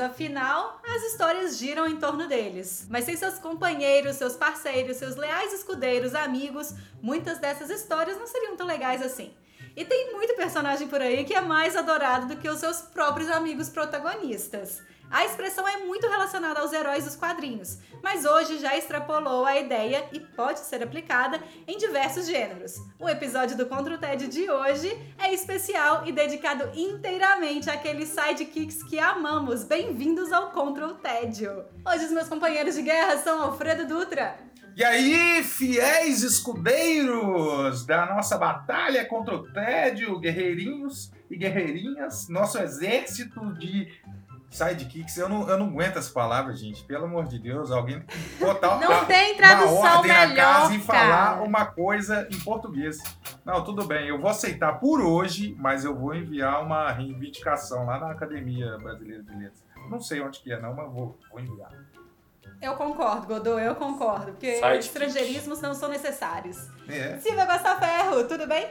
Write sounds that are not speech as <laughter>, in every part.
Afinal, as histórias giram em torno deles. Mas sem seus companheiros, seus parceiros, seus leais escudeiros, amigos, muitas dessas histórias não seriam tão legais assim. E tem muito personagem por aí que é mais adorado do que os seus próprios amigos protagonistas. A expressão é muito relacionada aos heróis dos quadrinhos, mas hoje já extrapolou a ideia e pode ser aplicada em diversos gêneros. O episódio do Contra o TED de hoje é especial e dedicado inteiramente àqueles sidekicks que amamos. Bem-vindos ao Contra o Tédio! Hoje os meus companheiros de guerra são Alfredo Dutra. E aí, fiéis escudeiros da nossa batalha contra o tédio, guerreirinhos e guerreirinhas, nosso exército de sidekicks. Eu não, eu não aguento essa palavra, gente. Pelo amor de Deus, alguém tem que botar Não uma, tem tradução uma ordem melhor, na casa e falar cara. uma coisa em português. Não, tudo bem, eu vou aceitar por hoje, mas eu vou enviar uma reivindicação lá na Academia Brasileira de Letras. Não sei onde que é, não, mas vou, vou enviar. Eu concordo, Godô, eu concordo, porque Sidekick. estrangeirismos não são necessários. É. Silvia Costa Ferro, tudo bem?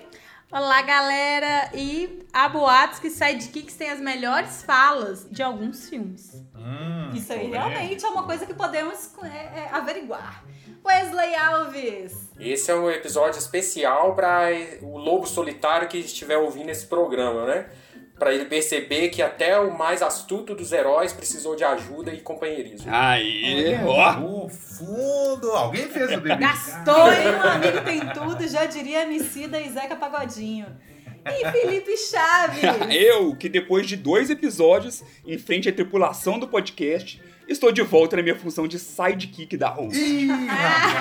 Olá, galera! E há boatos que Sidekicks tem as melhores falas de alguns filmes. Hum, Isso aí realmente é uma coisa que podemos é, é, averiguar. Wesley Alves. Esse é um episódio especial para o lobo solitário que estiver ouvindo esse programa, né? Para ele perceber que até o mais astuto dos heróis precisou de ajuda e companheirismo. Aí, ó. No fundo, alguém fez o dever. Gastou, hein? Um amigo tem tudo, já diria Emicida e Zeca Pagodinho. E Felipe Chaves. <laughs> Eu, que depois de dois episódios em frente à tripulação do podcast, estou de volta na minha função de sidekick da host. Rapaz.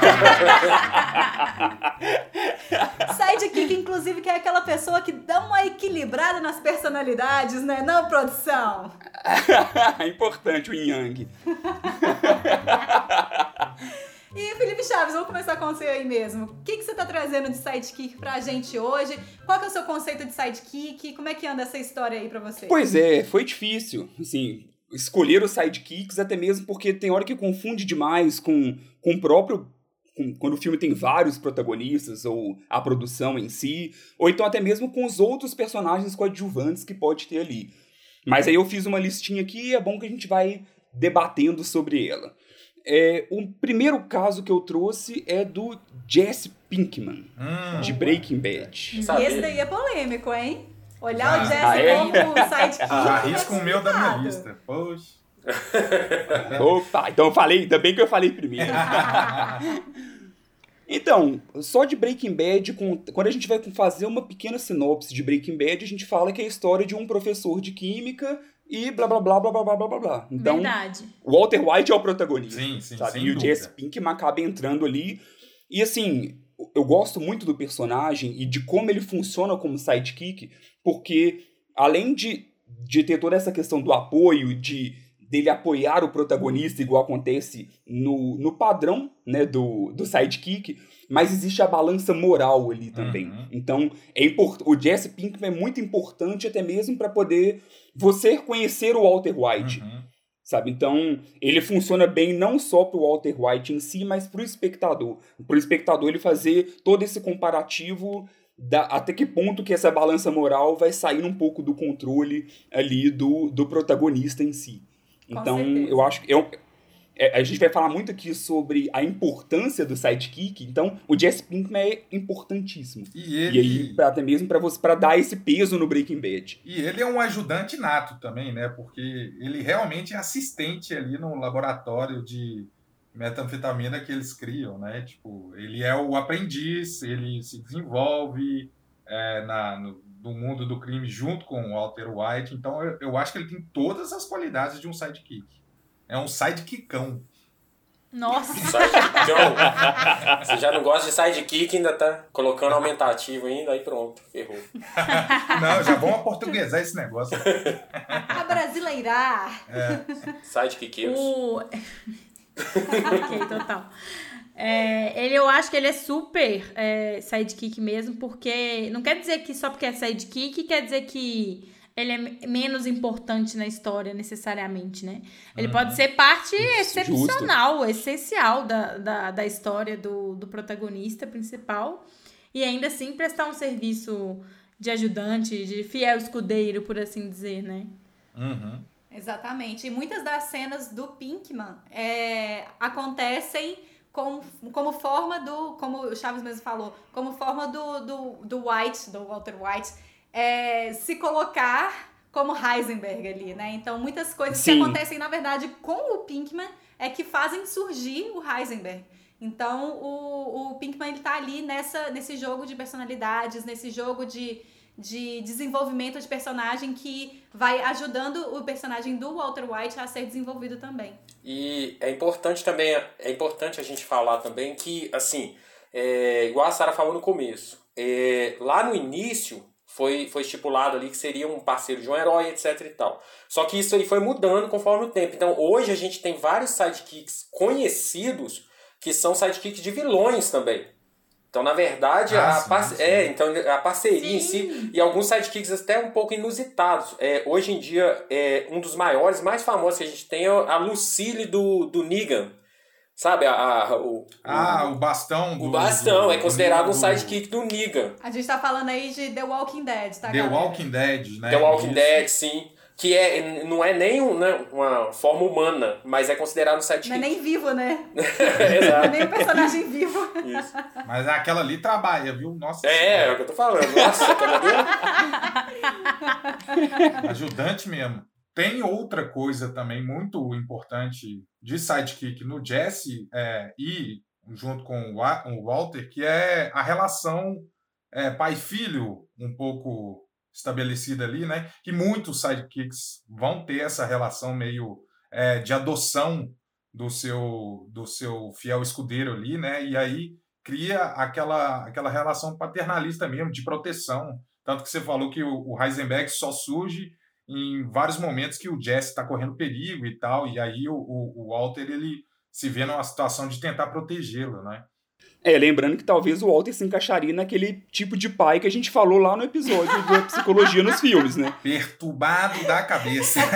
<laughs> Sidekick, inclusive, que é aquela pessoa que dá uma equilibrada nas personalidades, né? Não, produção? <laughs> Importante o Yang. <laughs> E Felipe Chaves, vamos começar com você aí mesmo. O que, que você tá trazendo de sidekick pra gente hoje? Qual que é o seu conceito de sidekick? Como é que anda essa história aí pra você? Pois é, foi difícil, assim, escolher os sidekicks, até mesmo porque tem hora que confunde demais com, com o próprio. com- quando o filme tem vários protagonistas, ou a produção em si, ou então até mesmo com os outros personagens coadjuvantes que pode ter ali. Mas aí eu fiz uma listinha aqui e é bom que a gente vai debatendo sobre ela. É, o primeiro caso que eu trouxe é do Jesse Pinkman, Hum, de Breaking Bad. E esse daí é polêmico, hein? Olhar Ah, o Jesse <laughs> ah, é? como sidekick. já é risco o meu da minha lista. Poxa. <laughs> Opa, então eu falei, ainda bem que eu falei primeiro. <laughs> Então, só de Breaking Bad, quando a gente vai fazer uma pequena sinopse de Breaking Bad, a gente fala que é a história de um professor de química e blá blá blá blá blá blá blá blá blá. Então, Verdade. o Walter White é o protagonista. Sim, sim, sabe? sem E o dúvida. Jesse Pinkman acaba entrando ali. E assim, eu gosto muito do personagem e de como ele funciona como sidekick, porque além de, de ter toda essa questão do apoio, de dele apoiar o protagonista, igual acontece no, no padrão né, do, do sidekick, mas existe a balança moral ali também. Uhum. Então, é import... o Jesse Pinkman é muito importante até mesmo para poder você conhecer o Walter White Uhum. Sabe? Então, ele funciona bem não só pro Walter White em si, mas pro espectador. Pro espectador ele fazer todo esse comparativo da, até que ponto que essa balança moral vai sair um pouco do controle ali do, do protagonista em si. Com Então, certeza. eu acho que é, a gente vai falar muito aqui sobre a importância do sidekick, então o Jesse Pinkman é importantíssimo. E E ele, aí, pra, até mesmo para você para dar esse peso no Breaking Bad. e ele é um ajudante nato também, né? Porque ele realmente é assistente ali no laboratório de metanfetamina que eles criam, né? Tipo, ele é o aprendiz, ele se desenvolve é, na, no, no mundo do crime junto com o Walter White. Então, eu, eu acho que ele tem todas as qualidades de um sidekick. É um sidekickão. Nossa. <laughs> Sidekickão. Você já não gosta de sidekick, ainda tá colocando aumentativo ainda, aí pronto, errou. <laughs> Não, já vamos aportuguesar esse negócio. A brasileirar. É, Sidekickeiros. O... ok, total. É, ele, eu acho que ele é super é, sidekick mesmo, porque não quer dizer que só porque é sidekick quer dizer que ele é menos importante na história necessariamente, né? Ele uhum. pode ser parte excepcional, Justo. essencial da, da, da história do, do protagonista principal e ainda assim prestar um serviço de ajudante, de fiel escudeiro, por assim dizer, né? Uhum. Exatamente. E muitas das cenas do Pinkman é, acontecem como, como forma do, como o Chaves mesmo falou, como forma do, do, do White, do Walter White, é, se colocar como Heisenberg ali, né? Então, muitas coisas Sim. que acontecem, na verdade, com o Pinkman é que fazem surgir o Heisenberg. Então, o, o Pinkman ele tá ali nessa, nesse jogo de personalidades, nesse jogo de, de desenvolvimento de personagem que vai ajudando o personagem do Walter White a ser desenvolvido também. E é importante também, é importante a gente falar também que, assim, é, igual a Sara falou no começo, é, lá no início foi, foi estipulado ali que seria um parceiro de um herói, etc e tal. Só que isso aí foi mudando conforme o tempo. Então hoje a gente tem vários sidekicks conhecidos que são sidekicks de vilões também. Então, na verdade, ah, a, sim, par... sim. É, então, a parceria sim. em si, e alguns sidekicks até um pouco inusitados. É, hoje em dia, é, um dos maiores, mais famosos que a gente tem é a Lucille do, do Negan. Sabe, a, a o, ah, o, o bastão do, O bastão do, é considerado do, um sidekick do Negan. A gente tá falando aí de The Walking Dead, tá, The galera? Walking Dead, né? The Walking Isso. Dead, sim que é, não é nem um, né, uma forma humana, mas é considerado um sidekick. Não é nem vivo, né? Exato. <laughs> Não é nem um personagem vivo. Isso. Mas aquela ali trabalha, viu? Nossa. É, é o que eu tô falando. Nossa, aquela ali. É <laughs> <laughs> Ajudante mesmo. Tem outra coisa também muito importante de sidekick no Jesse é, e junto com o Walter, que é a relação é, pai-filho um pouco estabelecida ali, né? Que muitos sidekicks vão ter essa relação meio é, de adoção do seu do seu fiel escudeiro ali, né? E aí cria aquela aquela relação paternalista mesmo de proteção, tanto que você falou que o, o Heisenberg só surge em vários momentos que o Jesse está correndo perigo e tal, e aí o, o, o Walter ele se vê numa situação de tentar protegê-lo, né? É, lembrando que talvez o Walter se encaixaria naquele tipo de pai que a gente falou lá no episódio da <laughs> psicologia nos filmes, né? Perturbado da cabeça. <laughs>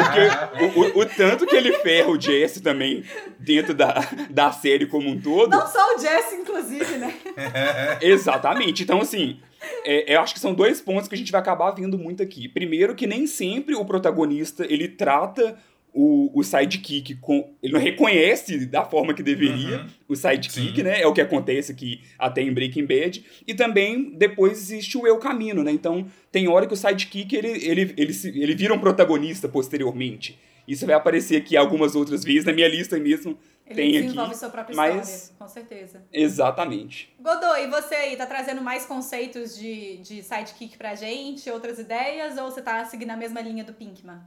Porque o, o, o, tanto que ele ferra o Jesse também dentro da, da série como um todo. Não só o Jesse, inclusive, né? <laughs> Exatamente. Então, assim, é, eu acho que são dois pontos que a gente vai acabar vendo muito aqui. Primeiro, que nem sempre o protagonista ele trata o, o sidekick com. Ele não reconhece da forma que deveria uhum. o sidekick, Sim. né? É o que acontece aqui até em Breaking Bad. E também depois existe o eu caminho, né? Então tem hora que o sidekick ele, ele, ele, ele vira um protagonista posteriormente. Isso vai aparecer aqui algumas outras vezes, na minha lista mesmo. Ele tem desenvolve aqui, sua própria mas... história, com certeza. Exatamente. Godoy, e você aí, tá trazendo mais conceitos de, de sidekick pra gente, outras ideias, ou você tá seguindo a mesma linha do Pinkman?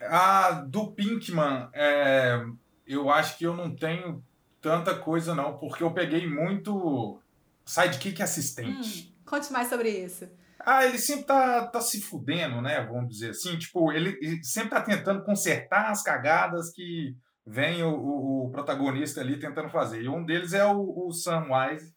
A do Pinkman, é, eu acho que eu não tenho tanta coisa não, porque eu peguei muito sidekick assistente. Hum, conte mais sobre isso. Ah, ele sempre tá, tá se fudendo, né? Vamos dizer assim. Tipo, ele, ele sempre tá tentando consertar as cagadas que vem o, o, o, protagonista ali tentando fazer. E um deles é o, o Samwise,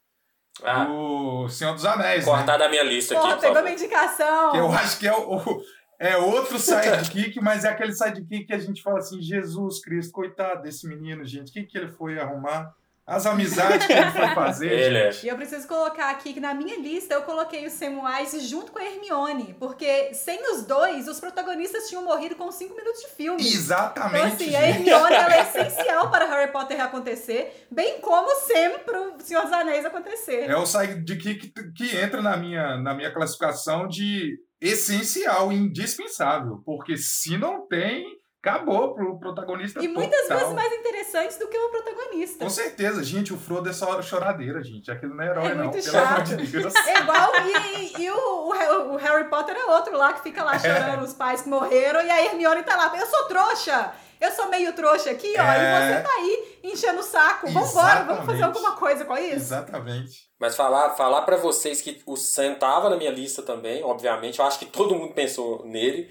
ah. do Senhor dos Anéis. Cortar né? da minha lista Porra, aqui. pegou minha indicação. Que eu acho que é o, é outro <laughs> sidekick, mas é aquele sidekick que a gente fala assim: Jesus Cristo, coitado desse menino, gente, o que, que ele foi arrumar? As amizades que ele foi fazer. ele é. E eu preciso colocar aqui que na minha lista eu coloquei o Samwise junto com a Hermione, porque sem os dois, os protagonistas tinham morrido com cinco minutos de filme. Exatamente. Então, assim, a Hermione ela é essencial para Harry Potter acontecer, bem como sempre o Senhor dos Anéis acontecer. É o sidekick que, que entra na minha, na minha classificação de essencial, indispensável, porque se não tem, acabou pro protagonista E muitas vezes mais interessantes do que o protagonista. Com certeza, gente, o Frodo é só choradeira, gente. Aquilo não é herói, é não. Muito chato. De Deus. É igual, e, e o, o, Harry Potter é outro lá que fica lá chorando é. os pais que morreram, e a Hermione tá lá, eu sou trouxa! Eu sou meio trouxa aqui, ó, é... e você tá aí enchendo o saco. Vambora, vamos fazer alguma coisa com isso? Exatamente. Mas falar, falar para vocês que o Sam tava na minha lista também, obviamente. Eu acho que todo mundo pensou nele.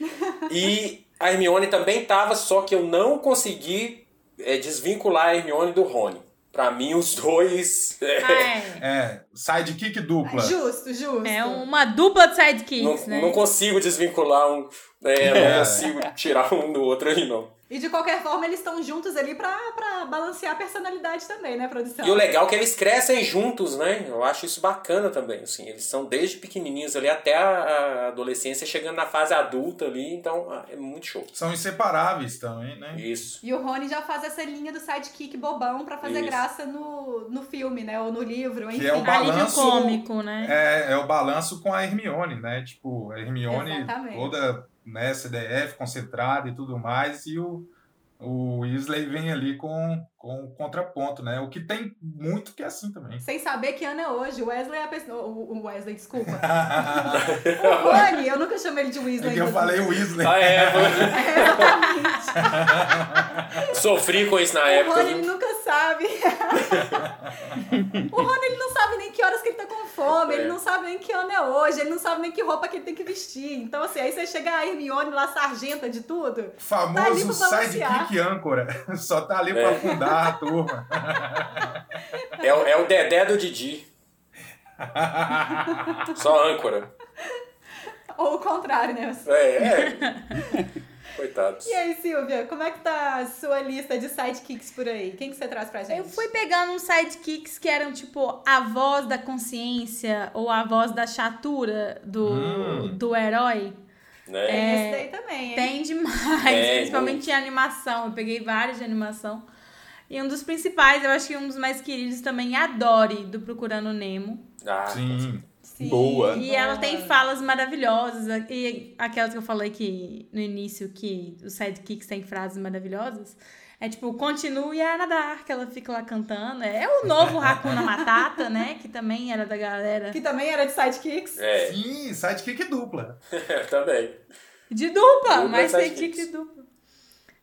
e a Hermione também tava, só que eu não consegui é, desvincular a Hermione do Rony. Pra mim, os dois. É. É, sidekick dupla. Justo, justo. É uma dupla de sidekicks, não, né? não consigo desvincular um. É, É. Não consigo tirar um do outro ali, não. E de qualquer forma, eles estão juntos ali pra, pra balancear a personalidade também, né, produção? E o legal é que eles crescem juntos, né? Eu acho isso bacana também, assim. Eles são desde pequenininhos ali até a adolescência, chegando na fase adulta ali, então ah, é muito show. São inseparáveis também, né? Isso. E o Rony já faz essa linha do sidekick bobão pra fazer Isso. graça no, no filme, né? Ou no livro, enfim. Que é o balanço- cômico, né? É, é o balanço com a Hermione, né? Tipo, a Hermione Exatamente. toda né, CDF, concentrada e tudo mais, e o, o Weasley vem ali com, com o contraponto, né? O que tem muito que é assim também. Sem saber que ano é hoje. O Wesley é a pessoa. O o Wesley, desculpa. <laughs> O Rony, eu nunca chamei ele de É Weasley. que eu falei Weasley. Ah, é, É, <laughs> exatamente. sofri com isso na O época. Rony, ele nunca sabe. <laughs> o Rony, ele não sabe nem que horas que ele tá com fome, ele É. não sabe nem que ano é hoje, ele não sabe nem que roupa que ele tem que vestir. Então, assim, aí você chega a Hermione lá, sargenta de tudo. Tá ali Famoso pra balancear. sidekick âncora. <laughs> Só tá ali pra É. afundar a turma. <laughs> É, o- é o Dedé do Didi. <laughs> Só âncora. Ou o contrário, né? É, é. Coitados. E aí, Silvia, como é que tá a sua lista de sidekicks por aí? Quem que você traz pra gente? Eu fui pegando uns sidekicks que eram tipo a voz da consciência ou a voz da chatura do, Hum. do herói. Né? Tem esse daí também, hein? Tem demais, É, principalmente muito. em animação. Eu peguei vários de animação. E um dos principais, eu acho que um dos mais queridos também é a Dory, do Procurando Nemo. Ah, Sim. Sim, Boa. E ela tem falas maravilhosas. E aquelas que eu falei que no início, que os sidekicks têm frases maravilhosas. É tipo, continue a nadar, que ela fica lá cantando. É o novo Hakuna Matata, né? Que também era da galera. Que também era de sidekicks. É, Sim, sidekick dupla. <laughs> também. De dupla, Dupla mas sidekicks. sidekick de dupla.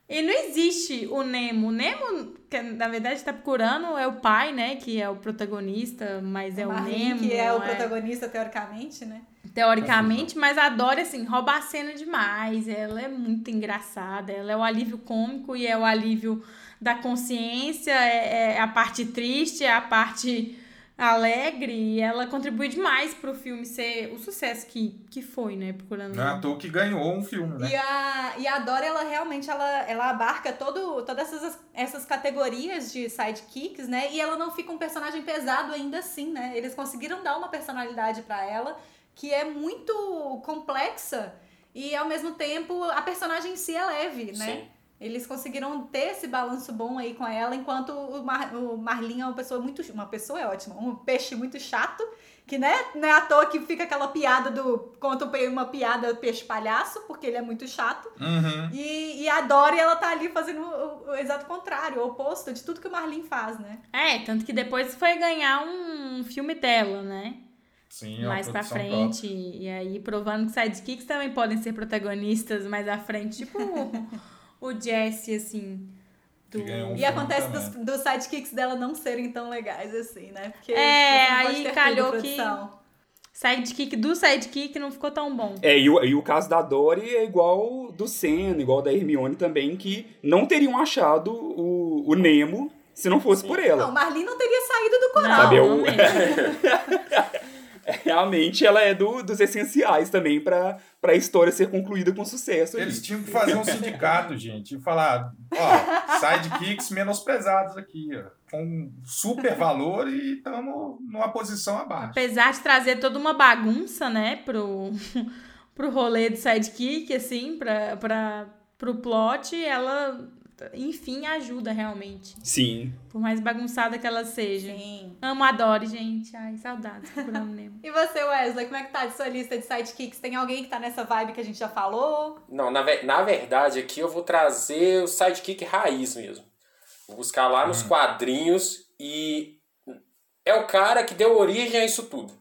E não existe o Nemo. O Nemo, que na verdade tá procurando, é o pai, né? Que é o protagonista, mas é o Marlin, Nemo. que é o é- protagonista, teoricamente, né? teoricamente, mas a Dory, assim, rouba a cena demais. Ela é muito engraçada. Ela é o alívio cômico e é o alívio da consciência, é, é a parte triste, é a parte alegre. E ela contribui demais pro filme ser o sucesso que, que foi, né? Procurando. Não é à toa que ganhou um filme, né? E a, e a Dora, ela realmente, ela, ela abarca todo, todas essas, essas categorias de sidekicks, né? E ela não fica um personagem pesado ainda assim, né? Eles conseguiram dar uma personalidade pra ela que é muito complexa e, ao mesmo tempo, a personagem em si é leve, né? Sim. Eles conseguiram ter esse balanço bom aí com ela, enquanto o, Mar, o Marlin é uma pessoa muito. Uma pessoa é ótima, um peixe muito chato, que né, não é à toa que fica aquela piada do. Conta uma piada peixe palhaço, porque ele é muito chato. Uhum. E, e a Dory, ela tá ali fazendo o, o exato contrário, o oposto de tudo que o Marlin faz, né? É, tanto que depois foi ganhar um filme dela, né? Sim, é mais pra frente. E aí provando que sidekicks também podem ser protagonistas mais à frente. Tipo <laughs> <laughs> o, Jesse, assim. Do... Um E acontece dos, dos sidekicks dela não serem tão legais assim, né? Porque É, não aí calhou tudo, que-. Sidekick do sidekick não ficou tão bom. É, e o, e o caso da Dory é igual do Senna, igual da Hermione também, que não teriam achado o, o Nemo se não fosse Sim. por Não, ela. o Marlin não teria saído do coral. Não, Sabe, não eu- mesmo. <laughs> <laughs> Realmente ela é do- dos essenciais também pra, pra história ser concluída com sucesso. ali. Eles tinham que fazer um sindicato, gente, e falar, ó, sidekicks menosprezados aqui, ó, com super valor e estamos numa posição abaixo. Apesar de trazer toda uma bagunça, né, pro, <laughs> pro rolê do sidekick, assim, pra, pra, pro plot, ela, enfim, ajuda realmente. Sim. Por mais bagunçada que ela seja. Sim. Amo a Dory, gente. Ai, saudades procurando Nemo. <laughs> E você, Wesley, como é que tá de sua lista de sidekicks? Tem alguém que tá nessa vibe que a gente já falou? Não, na, ve- na verdade, aqui eu vou trazer o sidekick raiz mesmo. Vou buscar lá nos quadrinhos e é o cara que deu origem a isso tudo.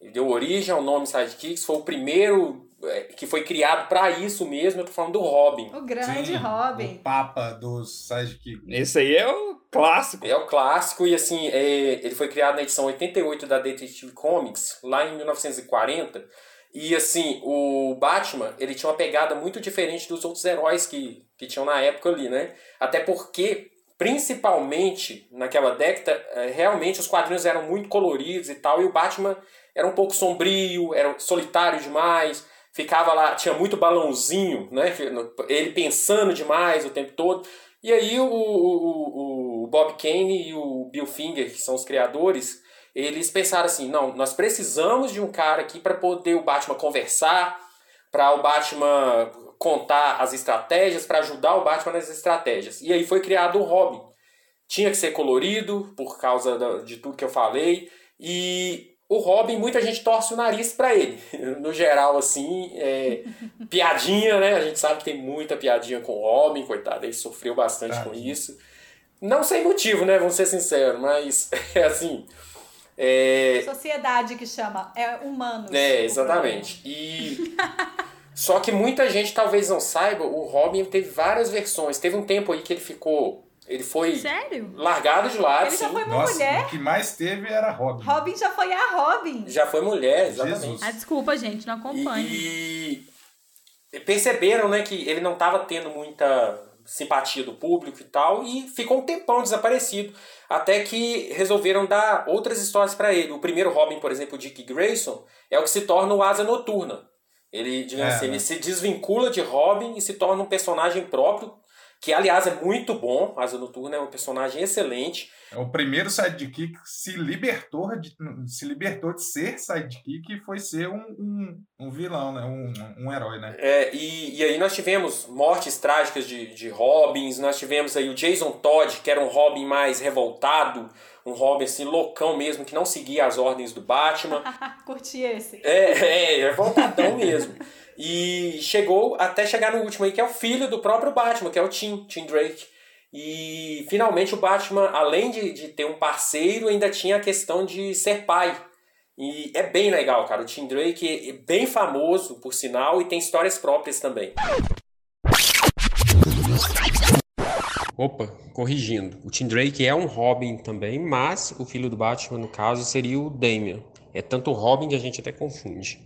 Ele deu origem ao nome Sidekicks, foi o primeiro que foi criado pra isso mesmo. Eu tô falando do Robin. O grande Sim, Robin. O papa dos sidekicks. Esse aí é o clássico. É o clássico e assim, é, ele foi criado na edição 88 da Detective Comics, lá em 1940. E assim, o Batman, ele tinha uma pegada muito diferente dos outros heróis que, que tinham na época ali, né? Até porque principalmente naquela década, é, realmente os quadrinhos eram muito coloridos e tal, e o Batman era um pouco sombrio, era solitário demais, ficava lá, tinha muito balãozinho, né? Ele pensando demais o tempo todo. E aí o, o, o Bob Kane e o Bill Finger, que são os criadores, eles pensaram assim, não, nós precisamos de um cara aqui para poder o Batman conversar, para o Batman contar as estratégias, para ajudar o Batman nas estratégias. E aí foi criado o Robin. Tinha que ser colorido, por causa de tudo que eu falei, e o Robin, muita gente torce o nariz para ele. <laughs> No geral, assim, é, <laughs> piadinha, né? A gente sabe que tem muita piadinha com o Robin, coitado, ele sofreu bastante com isso. Não sem motivo, né? Vamos ser sinceros, mas <laughs> é assim. É... Sociedade que chama, é humano. É, exatamente. E. Só que muita gente talvez não saiba, o Robin teve várias versões. Teve um tempo aí que ele ficou ele foi Sério? largado de lado. Ele sim. já foi uma Nossa, mulher. o que mais teve era Robin. Robin já foi a Robin. Já foi mulher, exatamente. Jesus. Ah, desculpa, gente, não acompanho. E, e perceberam né, que ele não estava tendo muita simpatia do público e tal, e ficou um tempão desaparecido. Até que resolveram dar outras histórias para ele. O primeiro Robin, por exemplo, o Dick Grayson, é o que se torna o Asa Noturna. Ele, digamos É, assim, né? ele se desvincula de Robin e se torna um personagem próprio, que aliás é muito bom. Asa Noturna é um personagem excelente. É o primeiro sidekick que se libertou de, se libertou de ser sidekick e foi ser um, um, um vilão, né? Um, um herói, né? É, e, e aí nós tivemos mortes trágicas de, de Robins, nós tivemos aí o Jason Todd, que era um Robin mais revoltado, um Robin assim, loucão mesmo, que não seguia as ordens do Batman. <laughs> Curti esse. É, é, revoltadão mesmo. <laughs> E chegou até chegar no último aí, que é o filho do próprio Batman, que é o Tim, Tim Drake. E finalmente o Batman, além de, de ter um parceiro, ainda tinha a questão de ser pai. E é bem legal, cara. O Tim Drake é bem famoso, por sinal, e tem histórias próprias também. Opa, corrigindo. O Tim Drake é um Robin também, mas o filho do Batman, no caso, seria o Damian. É tanto Robin que a gente até confunde.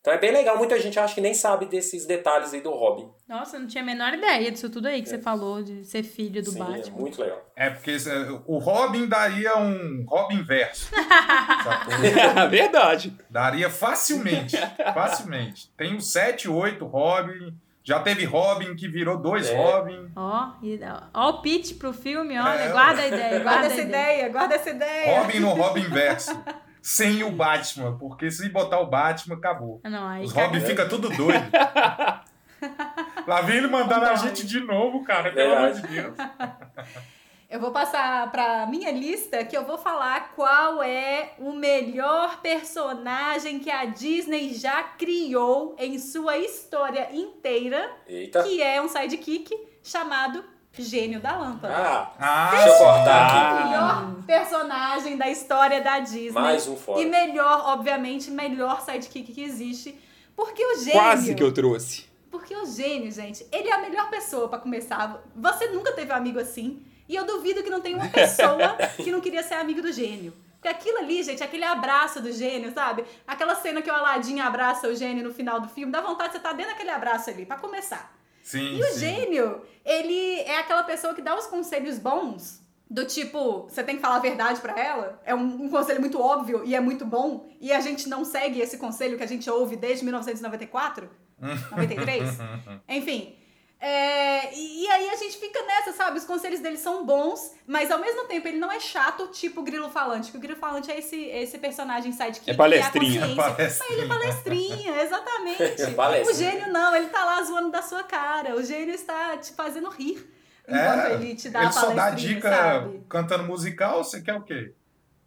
Então é bem legal, muita gente acha que nem sabe desses detalhes aí do Robin. Nossa, eu não tinha a menor ideia disso tudo aí que você falou, de ser filho do Sim, Batman. é muito legal. É porque é, o Robin daria um Robin verso. <laughs> sacou? Verdade. Daria facilmente. <laughs> Facilmente. Tem uns 7, 8 Robin. Já teve Robin que virou dois É. Robin. Ó, ó o pitch pro filme, olha, É. <laughs> guarda a ideia, guarda, Guarda essa ideia. ideia, guarda essa ideia. Robin no Robin verso. Sem o Batman. Porque se botar o Batman, acabou. Não, aí Os Robin fica tudo doido. <laughs> Lá vem ele mandando a gente de novo, cara. Pelo amor de Deus. <laughs> Eu vou passar pra minha lista que eu vou falar qual é o melhor personagem que a Disney já criou em sua história inteira, Eita. que é um sidekick chamado Gênio da Lâmpada. Ah, Ah, deixa eu cortar O aqui. melhor personagem da história da Disney. Mais um fora. E melhor, obviamente, melhor sidekick que existe. Porque o gênio. Quase que eu trouxe. Porque o gênio, gente, ele é a melhor pessoa pra começar. Você nunca teve um amigo assim. E eu duvido que não tenha uma <laughs> pessoa que não queria ser amigo do gênio. Porque aquilo ali, gente, aquele abraço do gênio, sabe? Aquela cena que o Aladdin abraça o gênio no final do filme, dá vontade de você estar dentro daquele abraço ali, pra começar. Sim, E o sim. gênio, ele é aquela pessoa que dá os conselhos bons, do tipo, você tem que falar a verdade pra ela. É um, um conselho muito óbvio e é muito bom, e a gente não segue esse conselho que a gente ouve desde 1994, 93. <laughs> Enfim. É, e, e aí a gente fica nessa, sabe? Os conselhos dele são bons, mas ao mesmo tempo ele não é chato, tipo o Grilo Falante. Que o Grilo Falante é esse, esse personagem sidekick. É palestrinha. Que é. Palestrinha. Ele é palestrinha, <laughs> exatamente. Palestrinha. O gênio não, ele tá lá zoando da sua cara. O gênio está te fazendo rir. Enquanto É, ele te dá ele a só dá dica sabe? cantando musical, você quer o quê?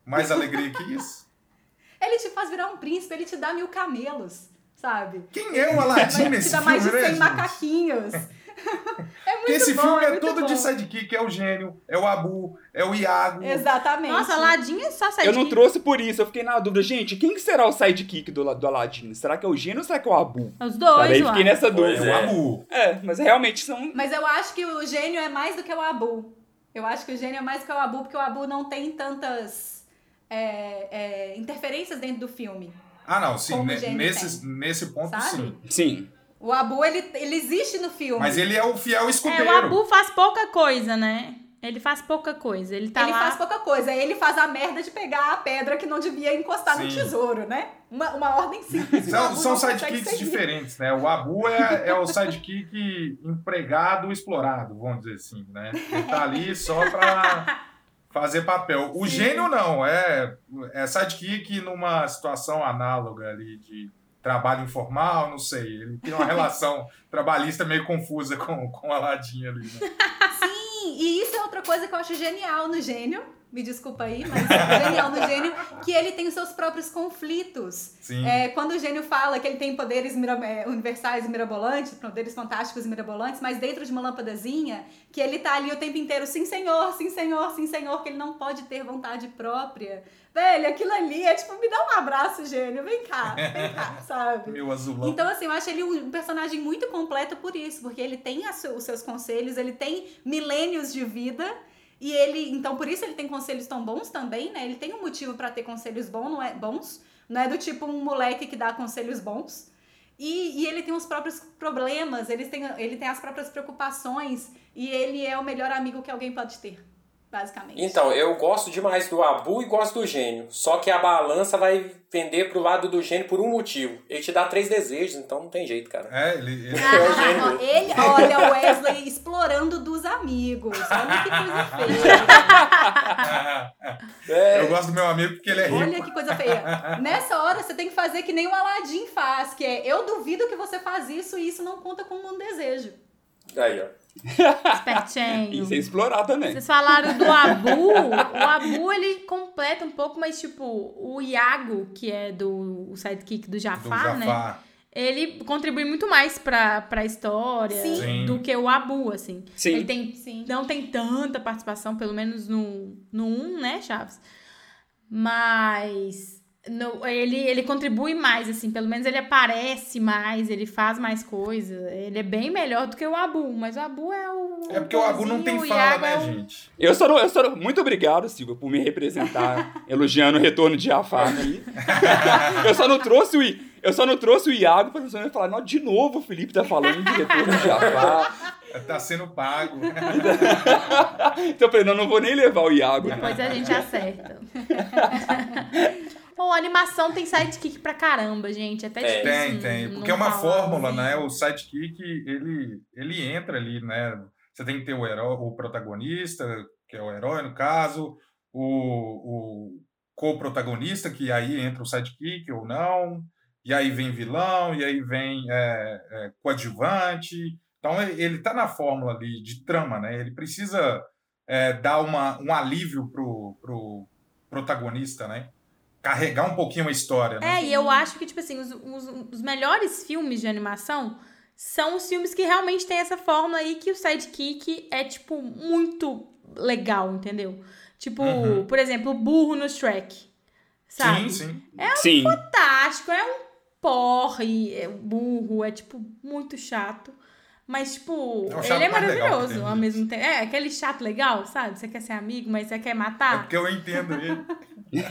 Mais alegria que isso? <laughs> Ele te faz virar um príncipe, ele te dá mil camelos, sabe? Quem é o te nesse dá filme, mais de né, 100 gente? macaquinhos. <laughs> É muito esse bom, filme é, muito todo bom. de sidekick, é o gênio, é o Abu, é o Iago. Exatamente. Nossa, Aladdin é só sidekick. Eu não trouxe por isso, eu fiquei na dúvida. Gente, quem que será o sidekick do, do Aladdin? Será que é o Gênio ou será que é o Abu? Os dois, Sabe? Aí fiquei nessa dúvida. É o é. Abu. É, mas realmente são. Mas eu acho que o gênio é mais do que o Abu. Eu acho que o gênio é mais do que o Abu, porque o Abu não tem tantas é, é, interferências dentro do filme. Ah, não, sim, nesse, nesse ponto Sabe? sim. Sim. O Abu, ele, ele existe no filme. Mas ele é o fiel É, escudeiro. o Abu faz pouca coisa, né? Ele faz pouca coisa. Ele tá ele lá. faz pouca coisa. Ele faz a merda de pegar a pedra que não devia encostar no Sim. tesouro, né? Uma, uma ordem simples. São, são sidekicks diferentes, né? O Abu é, é o sidekick empregado explorado, vamos dizer assim, né? Ele tá ali só pra fazer papel. O gênio não, é, é sidekick numa situação análoga ali de trabalho informal, não sei. Ele tem uma relação <laughs> trabalhista meio confusa com, com o Aladdin ali, né? Sim, e isso é outra coisa que eu acho genial no gênio. Me desculpa aí, mas é genial no gênio que ele tem os seus próprios conflitos. Sim. É, quando o gênio fala que ele tem poderes é, universais e mirabolantes, poderes fantásticos e mirabolantes, mas dentro de uma lâmpadazinha, que ele tá ali o tempo inteiro, sim senhor, sim senhor, sim senhor, que ele não pode ter vontade própria. Velho, aquilo ali é tipo, me dá um abraço, gênio, vem cá, vem cá, <laughs> sabe? Meu azulão. Então, assim, eu acho ele um personagem muito completo por isso, porque ele tem os seus conselhos, ele tem milênios de vida. E ele, então, por isso ele tem conselhos tão bons também, né? Ele tem um motivo pra ter conselhos bons, não é bons, não é do tipo um moleque que dá conselhos bons. E, e ele tem os próprios problemas, ele tem, ele tem as próprias preocupações, e ele é o melhor amigo que alguém pode ter, basicamente. Então, eu gosto demais do Abu e gosto do gênio. Só que a balança vai pender pro lado do gênio por um motivo. Ele te dá três desejos, então não tem jeito, cara. É, ele, ele- É o gênio. Ah, ele, olha o Wesley explorando dos amigos. Olha que coisa feia. <laughs> É, eu gosto do meu amigo porque ele é rico. Olha que coisa feia. Nessa hora você tem que fazer que nem o Aladdin faz, que é eu duvido que você faz isso e isso não conta como um desejo. Aí, ó. Espertinho. Isso é explorar também. Vocês falaram do Abu. O Abu, ele completa um pouco, mas, tipo, o Iago, que é do o sidekick do Do Jafar, né? Jafar. Ele contribui muito mais pra, pra história Sim. Sim. do que o Abu, assim. Sim. Ele tem, Sim. não tem tanta participação, pelo menos no, no 1, né, Chaves? Mas no- ele, ele contribui mais, assim, pelo menos ele aparece mais, ele faz mais coisa. Ele é bem melhor do que o Abu, mas o Abu é o. É porque o Abu não tem fala, Iago é né, o- gente? Eu só, não, eu só não- muito obrigado, Silvia, por me representar, <laughs> elogiando o retorno de Jafar aqui. <laughs> eu só não trouxe o I- eu só não trouxe o Iago pra você falar, não, de novo o Felipe tá falando de retorno de Jafar. <laughs> Tá sendo pago. então eu falei, não, não vou nem levar o Iago. Depois a gente acerta. A animação tem sidekick pra caramba, gente. É Até Tem. difícil. Tem, tem. Porque é uma fórmula, assim. né? O sidekick, ele, ele entra ali, né? Você tem que ter o herói, o protagonista, que é o herói, no caso, o, o co-protagonista, que aí entra o sidekick ou não, e aí vem vilão, e aí vem é, é, coadjuvante. Então, ele ele tá na fórmula ali de trama, né? Ele precisa é, dar uma, um alívio pro, pro protagonista, né? Carregar um pouquinho a história, né? É, e eu acho que, tipo assim, os, os, os melhores filmes de animação são os filmes que realmente tem essa fórmula aí que o sidekick é, tipo, muito legal, entendeu? Tipo, Uhum. por exemplo, o burro no Shrek. Sabe? Sim, sim. Sim. fantástico, é um porre, é um burro, é tipo muito chato. Mas, tipo, É ele é maravilhoso ao mesmo tempo. É, aquele chato legal, sabe? Você quer ser amigo, mas você quer É matar. porque eu entendo ele. <laughs>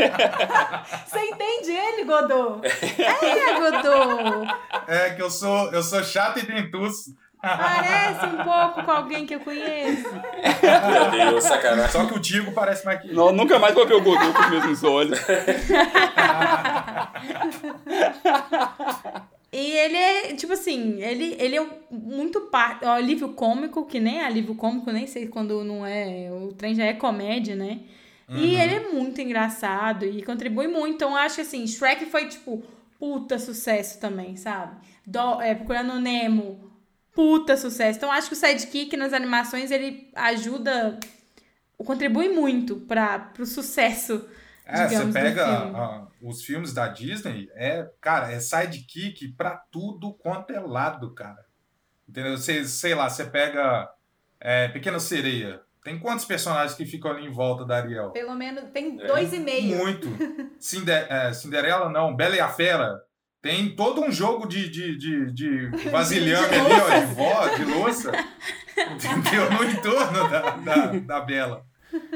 Você entende ele, Godô? É, Godô! É que eu sou, eu sou chato e dentuço. Parece um pouco com alguém que eu conheço. Meu Deus, sacanagem. Só que o Tigo parece mais que. Não, nunca mais vou ver o Godot com os mesmos olhos. <laughs> E ele é, tipo assim, ele, ele é muito parte. Ó, alívio cômico, que nem é alívio cômico, nem sei quando não é. O trem já é comédia, né? E Uhum. ele é muito engraçado e contribui muito. Então, acho que assim, Shrek foi, tipo, puta sucesso também, sabe? Do, é, Procurando o Nemo, puta sucesso. Então, acho que o sidekick nas animações ele ajuda. Contribui muito para pro sucesso. É, você pega filme. ah, os filmes da Disney, é, cara, é sidekick pra tudo quanto é lado, cara. Entendeu? Você, sei lá, você pega é, Pequena Sereia. Tem quantos personagens que ficam ali em volta da Ariel? Pelo menos tem É. dois e meio. Muito. <laughs> Cinder- é, Cinderela não, Bela e a Fera. Tem todo um jogo de, de, de, de <laughs> vasilhame De ali, ó, de vó, de louça. <laughs> Entendeu? No entorno da, da, da Bela.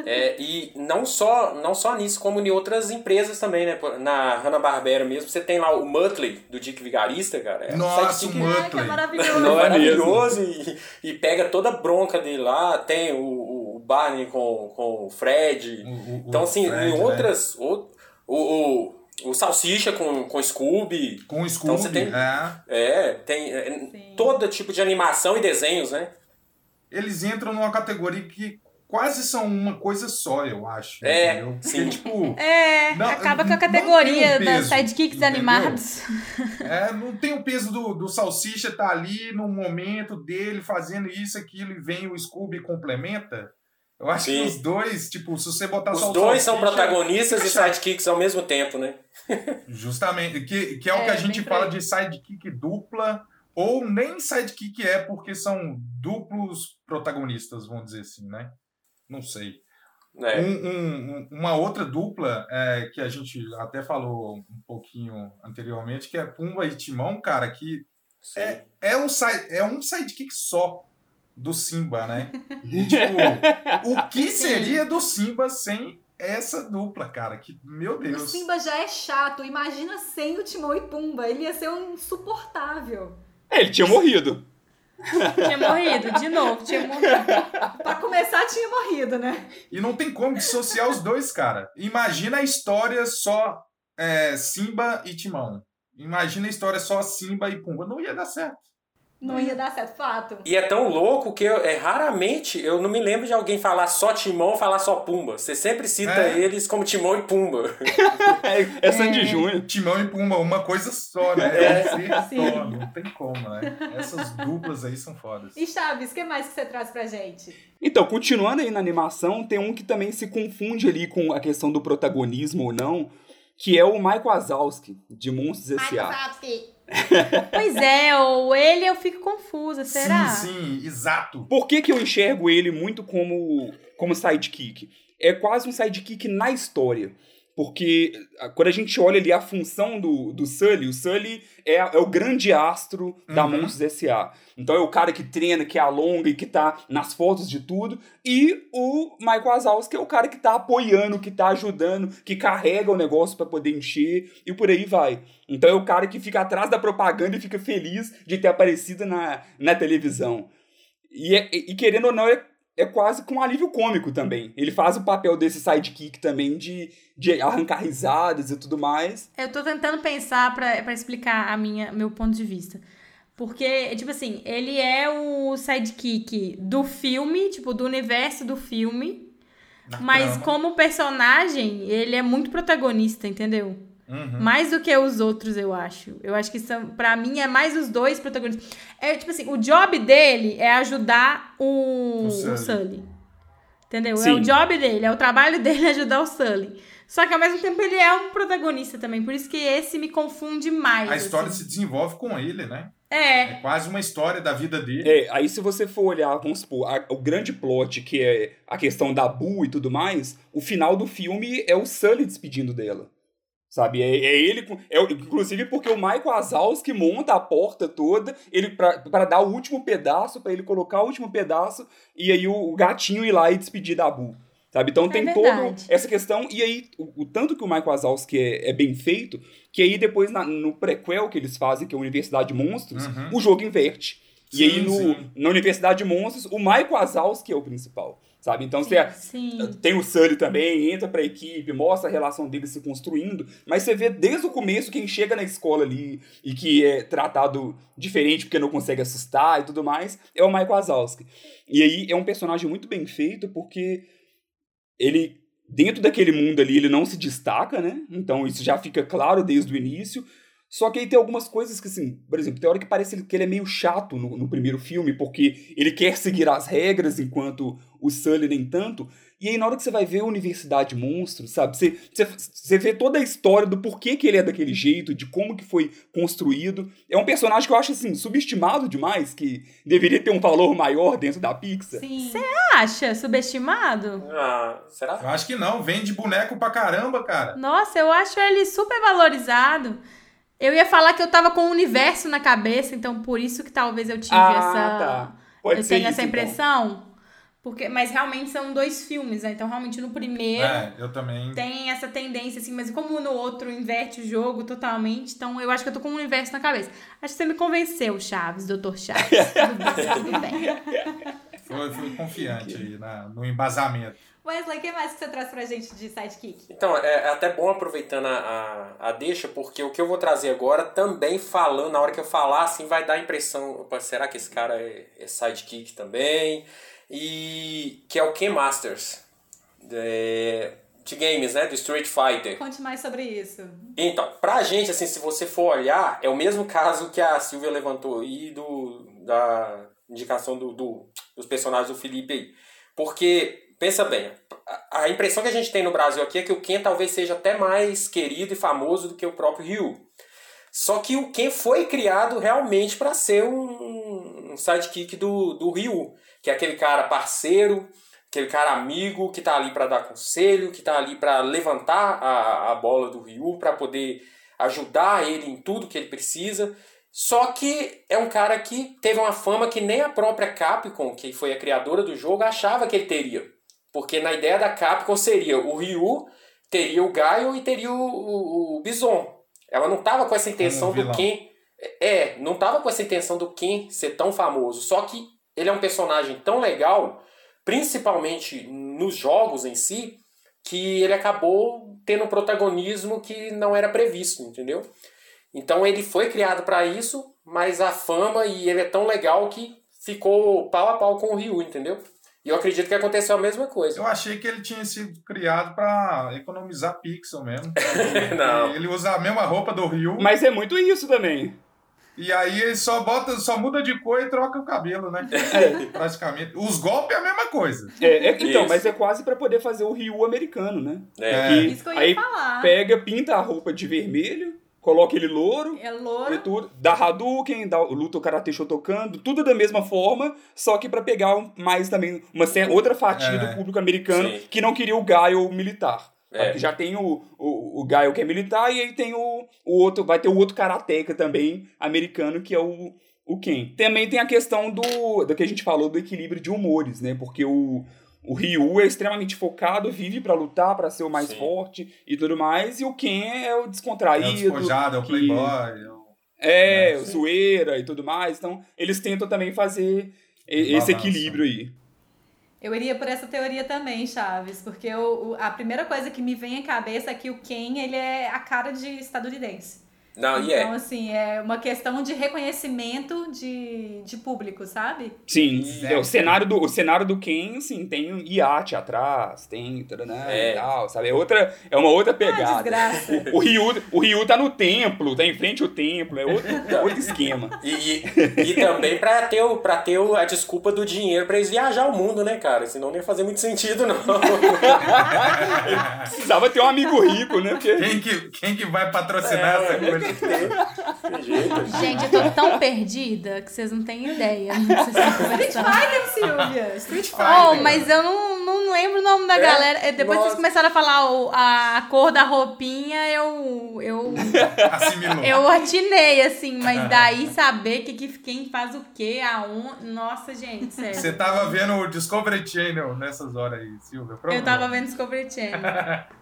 É, e não só, não só nisso, como em outras empresas também, né? Na Hanna-Barbera mesmo, você tem lá o Muttley, do Dick Vigarista, cara. É, Nossa, o Ai, que Muttley. maravilhoso. Não, é maravilhoso e, e pega toda a bronca dele lá. Tem o, o Barney com, com o Fred. O- o- o então, assim, Fred, em né? outras. O, o, o, o Salsicha com, com Scooby. Com o Então Scooby, você tem- é. É, tem é, Sim. todo tipo de animação e desenhos, né? Eles entram numa categoria que quase são uma coisa só, eu acho. É, entendeu? Porque, sim. tipo, É, Não, acaba com a categoria um das peso, sidekicks entendeu? animados. é, não tem o peso do, do Salsicha tá ali no momento dele fazendo isso, aquilo, e vem o Scooby e complementa. Eu acho Sim. que os dois, tipo, se você botar só Os o dois são protagonistas e fica chato. sidekicks ao mesmo tempo, né? Justamente, que, que é, o É, que a gente fala de sidekick dupla, ou nem sidekick é, porque são duplos protagonistas, vamos dizer assim, né? Não sei. É. Um- um- um- uma outra dupla é, que a gente até falou um pouquinho anteriormente, que é Pumba e Timão, cara, que Sim. é, é, um, side, é um sidekick só do Simba, né? <laughs> E, tipo, o que seria do Simba sem essa dupla, cara? Que, meu O Deus. Simba já é chato. Imagina sem o Timão e Pumba. Ele ia ser um insuportável. É, ele tinha morrido. <laughs> Tinha morrido, de novo, tinha morrido. Pra começar, tinha morrido, né? E não tem como dissociar os dois, cara. Imagina a história só é, Simba e Timão. Imagina a história só Simba e Pumba. Não ia dar certo. Não ia dar certo, fato. E é tão louco que eu, é, raramente eu não me lembro de alguém falar só Timão ou falar só Pumba. Você sempre cita É. eles como Timão e Pumba. <laughs> É, é Sandy Júnior. Timão e Pumba, uma coisa só, né? É. É um Sim. só. Não tem como, né? Essas duplas aí são fodas. E Chaves, o que mais que você traz pra gente? Então, continuando aí na animação, tem um que também se confunde ali com a questão do protagonismo ou não, que é o Michael Wazowski, de Monstros S.A. Pois é, ou ele eu fico confusa, será? Sim, sim, exato. Por que, que eu enxergo ele muito como, como sidekick? É quase um sidekick na história. Porque ah, quando a gente olha ali a função do, do Sully, o Sully é, é o grande astro da Uhum. Monstros S.A. Então é o cara que treina, que alonga e que tá nas fotos de tudo. E o Michael Wazowski é o cara que tá apoiando, que tá ajudando, que carrega o negócio para poder encher e por aí vai. Então é o cara que fica atrás da propaganda e fica feliz de ter aparecido na, na televisão. E, é- e querendo ou não, é, é quase com um alívio cômico também. Ele faz o papel desse sidekick também de, de arrancar risadas e tudo mais. Eu tô tentando pensar pra, pra explicar a minha, meu ponto de vista. Porque, tipo assim, ele é o sidekick do filme, tipo, do universo do filme. Na Mas trama. como personagem, ele é muito protagonista, entendeu? Uhum. Mais do que os outros, eu acho. Eu acho que são, para mim é mais os dois protagonistas. É tipo assim, o job dele é ajudar o, O o Sully. Sully. Entendeu? É Sim. o job dele, é o trabalho dele <laughs> ajudar o Sully. Só que ao mesmo tempo ele é um protagonista também, por isso que esse me confunde mais. A história assim. se desenvolve com ele, né? É, É quase uma história da vida dele. É, aí se você for olhar, vamos supor, a- o grande plot, que é a questão da Boo e tudo mais, o final do filme é o Sully despedindo dela. Sabe? É, é ele, é, inclusive porque o Michael Wazowski monta a porta toda ele pra, pra dar o último pedaço, pra ele colocar o último pedaço, e aí o, o gatinho ir lá e despedir da Boo. Sabe? Então tem toda verdade. essa questão, e aí o, o tanto que o Michael Wazowski é, é bem feito, que aí depois na- no prequel que eles fazem, que é a Universidade de Monstros, Uhum. o jogo inverte. E Sim, aí, no, sim. na Universidade de Monstros, o Michael Wazowski é o principal, sabe? Então, você sim. tem o Sully também, entra pra equipe, mostra a relação deles se construindo, mas você vê desde o começo quem chega na escola ali e que é tratado diferente porque não consegue assustar e tudo mais, é o Michael Wazowski. E aí, é um personagem muito bem feito porque ele, dentro daquele mundo ali, ele não se destaca, né? Então, isso já fica claro desde o início. Só que aí tem algumas coisas que, assim, por exemplo, tem hora que parece que ele é meio chato no, no primeiro filme, porque ele quer seguir as regras, enquanto o Sully nem tanto. E aí, na hora que você vai ver a Universidade Monstro, sabe? Você, você, você vê toda a história do porquê que ele é daquele jeito, de como que foi construído. É um personagem que eu acho, assim, subestimado demais, que deveria ter um valor maior dentro da Pixar. Sim. Acha subestimado? Ah, será? Eu acho que não, vende boneco pra caramba, cara. Nossa, eu acho ele super valorizado. Eu ia falar que eu tava com o universo na cabeça, então por isso que talvez eu tive Ah, essa. tá. Pode eu ser tenho isso, essa então. Porque, mas realmente são dois filmes, né? Então, realmente, no primeiro É, eu também. tem essa tendência, assim, mas como no outro inverte o jogo totalmente, então eu acho que eu tô com um universo na cabeça. Acho que você me convenceu, Chaves, Doutor Chaves. <laughs> tudo bem, fui confiante aí na, no embasamento. Wesley, o que mais que você traz pra gente de sidekick? Então, é, é até bom aproveitando a, a, a deixa, porque o que eu vou trazer agora, também falando, na hora que eu falar, assim, vai dar a impressão, opa, será que esse cara é, é sidekick também? E que é o Ken Masters, de, de games, né, do Street Fighter. Conte mais sobre isso. Então, pra gente, assim, se você for olhar, é o mesmo caso que a Silvia levantou aí do, da indicação do, do, dos personagens do Felipe aí. Porque, pensa bem, a, impressão que a gente tem no Brasil aqui é que o Ken talvez seja até mais querido e famoso do que o próprio Ryu. Só que o Ken foi criado realmente para ser um, um sidekick do, do Ryu, que é aquele cara parceiro, aquele cara amigo que tá ali para dar conselho, que tá ali para levantar a, a bola do Ryu, para poder ajudar ele em tudo que ele precisa. Só que é um cara que teve uma fama que nem a própria Capcom, que foi a criadora do jogo, achava que ele teria. Porque na ideia da Capcom seria o Ryu, teria o Gaio e teria o, o, o Bison. Ela não tava com essa intenção do vilão. Ken. É, não tava com essa intenção do Ken ser tão famoso. Só que ele é um personagem tão legal, principalmente nos jogos em si, que ele acabou tendo um protagonismo que não era previsto, entendeu? Então ele foi criado para isso, mas a fama e ele é tão legal que ficou pau a pau com o Ryu, entendeu? E eu acredito que aconteceu a mesma coisa. Eu achei que ele tinha sido criado pra economizar pixel mesmo. <laughs> Não. Ele usa a mesma roupa do Ryu. Mas é muito isso também. E aí ele só bota, só muda de cor e troca o cabelo, né? Praticamente. Os golpes é a mesma coisa. É, é- então, Isso. mas é quase pra poder fazer o Ryu americano, né? É. Que Isso que eu ia aí falar. pega, pinta a roupa de vermelho, coloca ele louro, É e louro. tudo, dá Hadouken, dá luta o Karate Shotokan, tudo da mesma forma, só que pra pegar mais também uma outra fatia É. do público americano Sim. que não queria o Gaio militar. É. Já tem o, o, o Gaio que é militar e aí tem o, o outro, vai ter o outro karateka também americano que é o, o Ken. Também tem a questão do, do que a gente falou do equilíbrio de humores, né? Porque o, o Ryu é extremamente focado, vive pra lutar, pra ser o mais Sim. forte e tudo mais, e o Ken é o É o descontraído, despojado, é o que- playboy. é o- é, É, o zoeira e tudo mais. Então, eles tentam também fazer esse Balança. equilíbrio aí. Eu iria por essa teoria também, Chaves, porque o- a primeira coisa que me vem à cabeça é que o Ken, ele é a cara de estadunidense. Não, e então, é. assim, é uma questão de reconhecimento de, de público, sabe? Sim, Sim. é, o, cenário do, o cenário do Ken, assim, tem um iate atrás, tem tudo, né, É. e tal, sabe? É, outra, é uma outra Ah, pegada. desgraça. <laughs> o, Ryu, o Ryu tá no templo, tá em frente ao templo, é outro, outro esquema. E, e, e também pra ter, o, pra ter o- a desculpa do dinheiro pra eles viajar o mundo, né, cara? Senão não ia fazer muito sentido, não. <laughs> Precisava ter um amigo rico, né? Porque Quem que, quem que vai patrocinar É, essa coisa? Tem jeito. Gente, eu tô tão perdida que vocês não têm ideia. Conversando. Fighter, Silvia! Street Fighter. Oh, mas eu não, não lembro o nome da É? galera. Eh, Depois que vocês Nossa. começaram a falar o- a, cor da roupinha, eu, eu, Assimilou. eu atinei, assim. Mas daí saber que, que, quem faz o quê, aonde... Nossa, gente, sério. Você tava vendo o Discovery Channel nessas horas aí, Silvia? Eu tava vendo Discovery Channel. <laughs>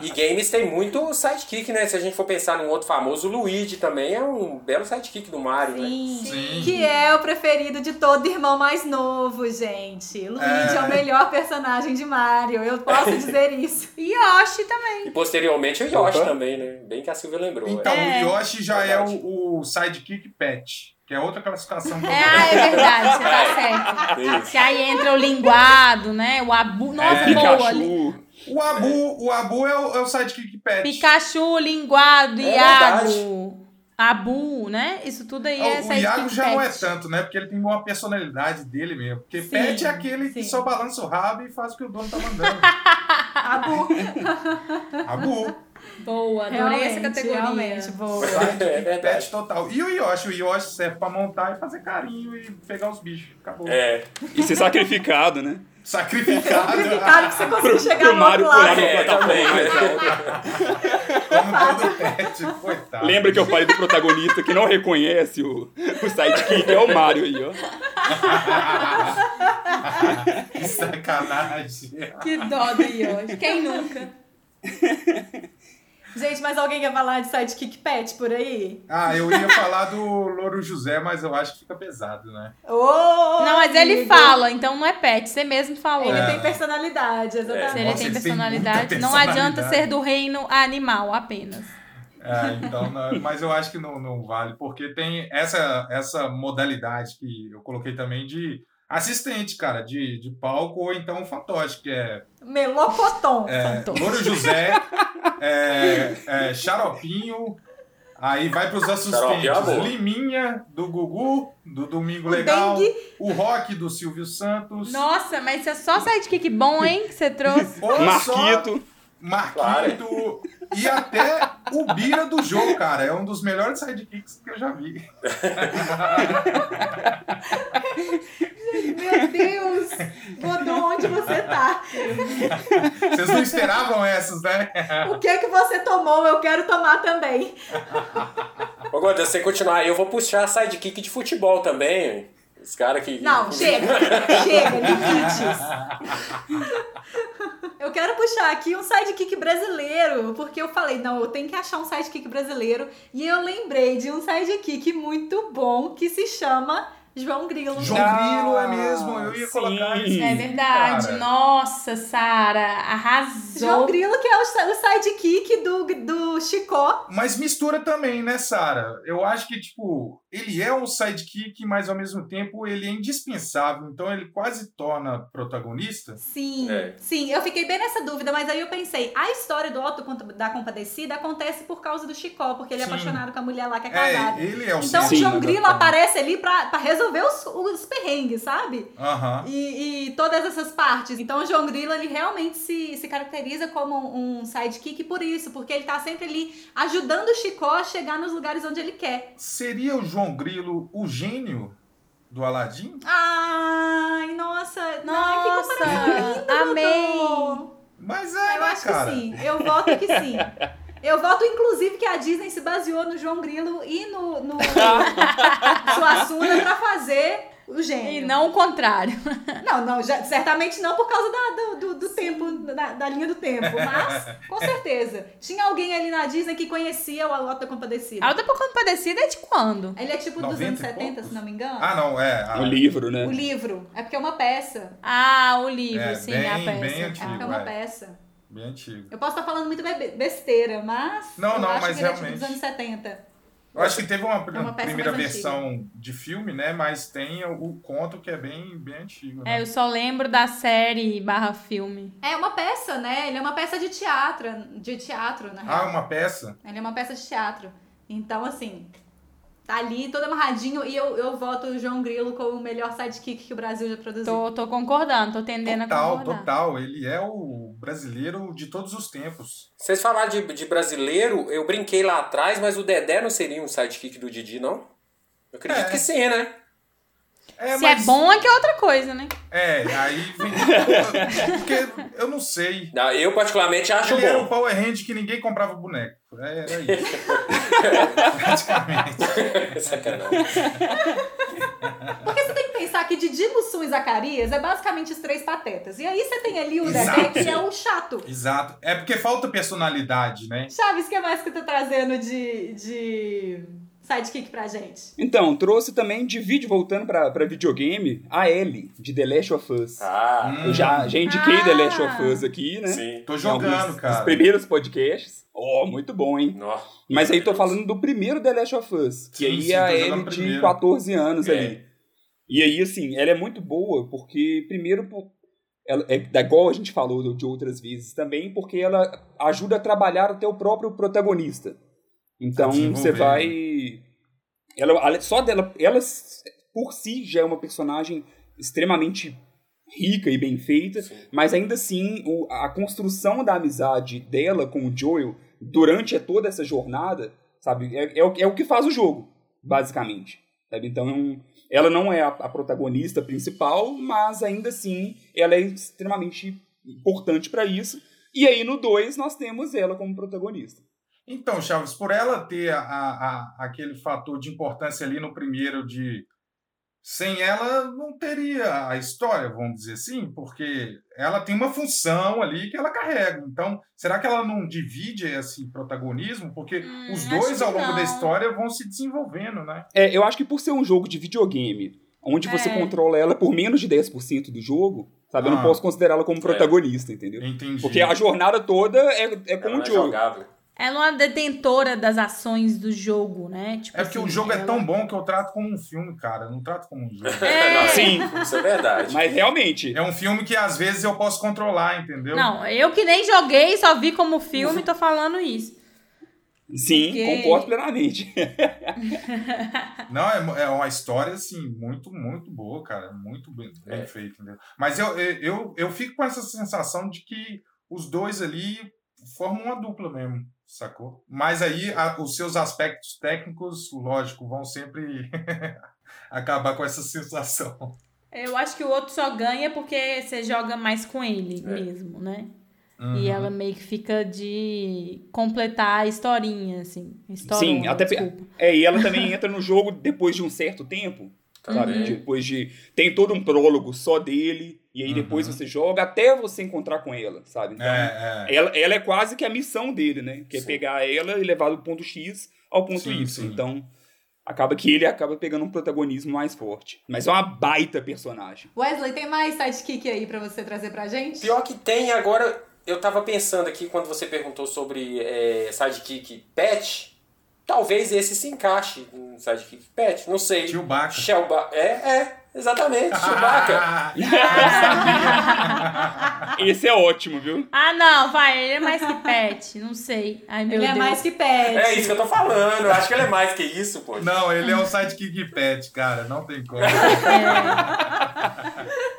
E games tem muito sidekick, né? Se a gente for pensar num outro famoso, o Luigi também é um belo sidekick do Mario, né? Sim. Sim. Que é o preferido de todo irmão mais novo, gente. Luigi é, É. o melhor personagem de Mario. Eu posso <laughs> dizer isso. E Yoshi também. E posteriormente o Yoshi Opa. também, né? Bem que a Silvia lembrou. Então, É. o Yoshi já Verdade. é o, o sidekick pet, que é outra classificação. que eu É, ah, é verdade, você tá É. <laughs> certo. Isso. Que aí entra o linguado, né? O abu. Nossa, É. boa. Pikachu. O Abu, o Abu é o, é o sidekick pet. Pikachu, linguado, É Iago. Abu, né? Isso tudo aí é o Iago já não é tanto, né? Porque ele tem uma personalidade dele mesmo. Porque Sim, pet é aquele que sim. só balança o rabo e faz o que o dono tá mandando. <laughs> Abu. Abu. Boa, adorei essa Realmente, categoria. realmente, boa. <laughs> É verdade. pet total. E o Yoshi? O Yoshi serve pra montar e fazer carinho e pegar os bichos. Acabou. É. E ser sacrificado, né? Sacrificado. Sacrificado que você <laughs> conseguiu chegar pro no Mario outro lado. pular É, no também. Como todo pet, coitado. Lembra que eu falei do protagonista que não reconhece o, o sidekick, é o Mario aí, ó. <laughs> que sacanagem. Que dó do Yoshi. Quem nunca? Gente, mas alguém quer falar de sidekick pet por aí? Ah, eu ia falar do Louro José, mas eu acho que fica pesado, né? Ô, Não, mas ele amigo. fala, então não é pet. Você mesmo falou. Ele É. tem personalidade, Se exatamente. ele Nossa, tem ele tem personalidade, muita não adianta personalidade. ser do reino animal apenas. É, então, não- mas eu acho que não, não vale, porque tem essa, essa modalidade que eu coloquei também de assistente, cara, de, de palco ou então fantoche, que é, Melocotom. é Fantoche. Louro José, <laughs> é, é, Xaropinho, aí vai pros Xaropinho é assistentes, amor. Liminha, do Gugu, do Domingo O Legal, Dengue. o Rock, do Silvio Santos, Nossa, mas isso é só sidekick bom, hein, que você trouxe. <laughs> ou só Marquito. Marquito e até o Bira do jogo, cara. É um dos melhores sidekicks que eu já vi. <laughs> Meu Deus! Godô, onde você tá? Vocês não esperavam essas, né? O que que você tomou? Eu quero tomar também. Ô, se você continuar, eu vou puxar sidekick de futebol também. Os caras que. Não, chega. Chega, limites. Eu quero puxar aqui um sidekick brasileiro, porque eu falei, não, eu tenho que achar um sidekick brasileiro. E eu lembrei de um sidekick muito bom que se chama João Grilo. João Grilo é mesmo, eu ia sim. colocar esse. É verdade. cara. Nossa, Sara, arrasou. João Grilo, que é o, o sidekick do, do Chicó. Mas mistura também, né, Sara? Eu acho que, tipo, ele é um sidekick, mas ao mesmo tempo ele é indispensável. Então ele quase torna protagonista. Sim, É. sim, eu fiquei bem nessa dúvida, mas aí eu pensei, a história do Otto da Compadecida acontece por causa do Chicó, porque ele é Sim. apaixonado com a mulher lá que é casada. É, ele é o Então o João Grilo aparece ali pra, pra resolver os, os perrengues, sabe? Aham. E, e todas essas partes. Então o João Grilo, ele realmente se, se caracteriza como um sidekick por isso, porque ele tá sempre ali ajudando o Chicó a chegar nos lugares onde ele quer. Seria o João Grilo o gênio do Aladim? Ai, nossa, não, que Nossa, comparação linda, amei. Godô. Mas é, Eu né, acho cara? que sim. Eu voto que sim. <laughs> Eu voto, inclusive, que a Disney se baseou no João Grilo e no, no <laughs> Suassuna pra fazer o gênio. E não o contrário. Não, não, já- certamente não por causa da- do, do, do tempo, da, da linha do tempo, mas com certeza. Tinha alguém ali na Disney que conhecia o Alota A Compadecida. outra Compadecida é de quando? Ele é tipo dos 90 anos e 70, poucos? se não me engano. Ah, não, é. a- O livro, né? O livro. É porque é uma peça. Ah, o livro, É, sim, bem- a peça. bem É antigo. porque é uma é. peça. Bem antigo. Eu posso estar falando muito be- besteira, mas. Não, eu não, acho mas que ele é tipo realmente. dos anos 70. Eu acho que teve uma, É uma primeira versão de filme, né? Mas tem o, o conto que é bem, bem antigo. É, Né? eu só lembro da série barra filme. É uma peça, né? Ele é uma peça de teatro, de teatro, na real. Ah, uma peça? Ele é uma peça de teatro. Então, assim, tá ali todo amarradinho e eu, eu voto o João Grilo como o melhor sidekick que o Brasil já produziu. Tô, tô concordando, tô tendendo a Total, concordar. total. Ele é o brasileiro de todos os tempos. Vocês falaram de, de brasileiro, eu brinquei lá atrás, mas o Dedé não seria um sidekick do Didi, não? Eu acredito É. que sim, né? É, Se mas- é bom é que é outra coisa, né? É, aí vem. <laughs> Porque eu não sei. Não, eu particularmente acho Ele era um bom. Power Hand que ninguém comprava boneco. É, Era isso. <laughs> Praticamente. Sacanagem. Porque você tem que pensar que Didi, Mussum e Zacarias é basicamente os três patetas. E aí você tem ali o. Dedé, que é o chato. Exato. É porque falta personalidade, né? Chaves, o que mais que tá trazendo de, de sidekick pra gente? Então, trouxe também de vídeo, voltando pra, pra videogame, a Ellie, de The Last of Us. Ah, Hum. Eu já, já indiquei The Last Ah. of Us aqui, né? sim. Tô jogando, alguns cara. primeiros podcasts. Oh, muito bom, hein? Nó. Mas aí tô falando do primeiro The Last of Us, que Sim, aí sim, é a Ellie de primeiro. 14 anos É. ali. E aí, assim, ela é muito boa, porque, primeiro, por- ela é da igual a gente falou de outras vezes também, porque ela ajuda a trabalhar até o próprio protagonista. Então, desenvolver, você vai. Ela, ela- só dela, ela por si já é uma personagem extremamente rica e bem feita, Sim. mas ainda assim o- a construção da amizade dela com o Joel durante toda essa jornada, sabe, é, é o, é o que faz o jogo, basicamente. Sabe? Então, ela não é a, a protagonista principal, mas ainda assim ela é extremamente importante para isso. E aí no 2 nós temos ela como protagonista. Então, Chaves, por ela ter a, a- aquele fator de importância ali no primeiro de sem ela não teria a história, vamos dizer assim, porque ela tem uma função ali que ela carrega. Então, será que ela não divide esse protagonismo? Porque Hum, os dois, ao longo da não. história, vão se desenvolvendo, né? É, eu acho que por ser um jogo de videogame, onde você É. controla ela por menos de 10% do jogo, sabe? Eu não Ah. posso considerá-la como protagonista, entendeu? Entendi. Porque a jornada toda é, é com Ela o não é jogo. jogável. Ela é uma detentora das ações do jogo, né? Tipo É porque o assim, jogo é ela- tão bom que eu trato como um filme, cara. Eu não trato como um jogo. É. Não, Sim. Isso é verdade. Mas realmente, É um filme que às vezes eu posso controlar, entendeu? Não, eu que nem joguei, só vi como filme, tô falando isso. sim, Porque- concordo plenamente. <laughs> Não, é, é uma história, assim, muito, muito boa, cara. Muito bem, bem É. feita, entendeu? Mas eu, eu, eu, eu fico com essa sensação de que os dois ali formam uma dupla mesmo, sacou? Mas aí a- os seus aspectos técnicos, lógico, vão sempre <laughs> acabar com essa sensação. Eu acho que o outro só ganha porque você joga mais com ele É. mesmo, né? Uhum. E ela meio que fica de completar a historinha, assim. Historinha, Sim, até pe- desculpa. É, e ela também entra no jogo depois de um certo tempo, sabe? Também. Depois de. Tem todo um prólogo só dele, e aí depois Uhum. você joga até você encontrar com ela, sabe? Então, É, é. ela, ela é quase que a missão dele, né? Que é Sim. pegar ela e levar do ponto X ao ponto Sim, Y. sim. Então, acaba que ele acaba pegando um protagonismo mais forte. Mas é uma baita personagem. Wesley, tem mais sidekick aí pra você trazer pra gente? Pior que tem, agora eu tava pensando aqui quando você perguntou sobre é, sidekick pet, talvez esse se encaixe em sidekick pet, não sei. Chewbacca. Shelba é, é, exatamente, Chewbacca. <laughs> Esse é ótimo, viu? Ah, não, vai, ele é mais que pet, não sei. Ai, meu Ele é Deus. mais que pet. É isso que eu tô falando, eu acho que ele é mais que isso, pô. Não, ele é um sidekick pet, cara. Não tem como. É.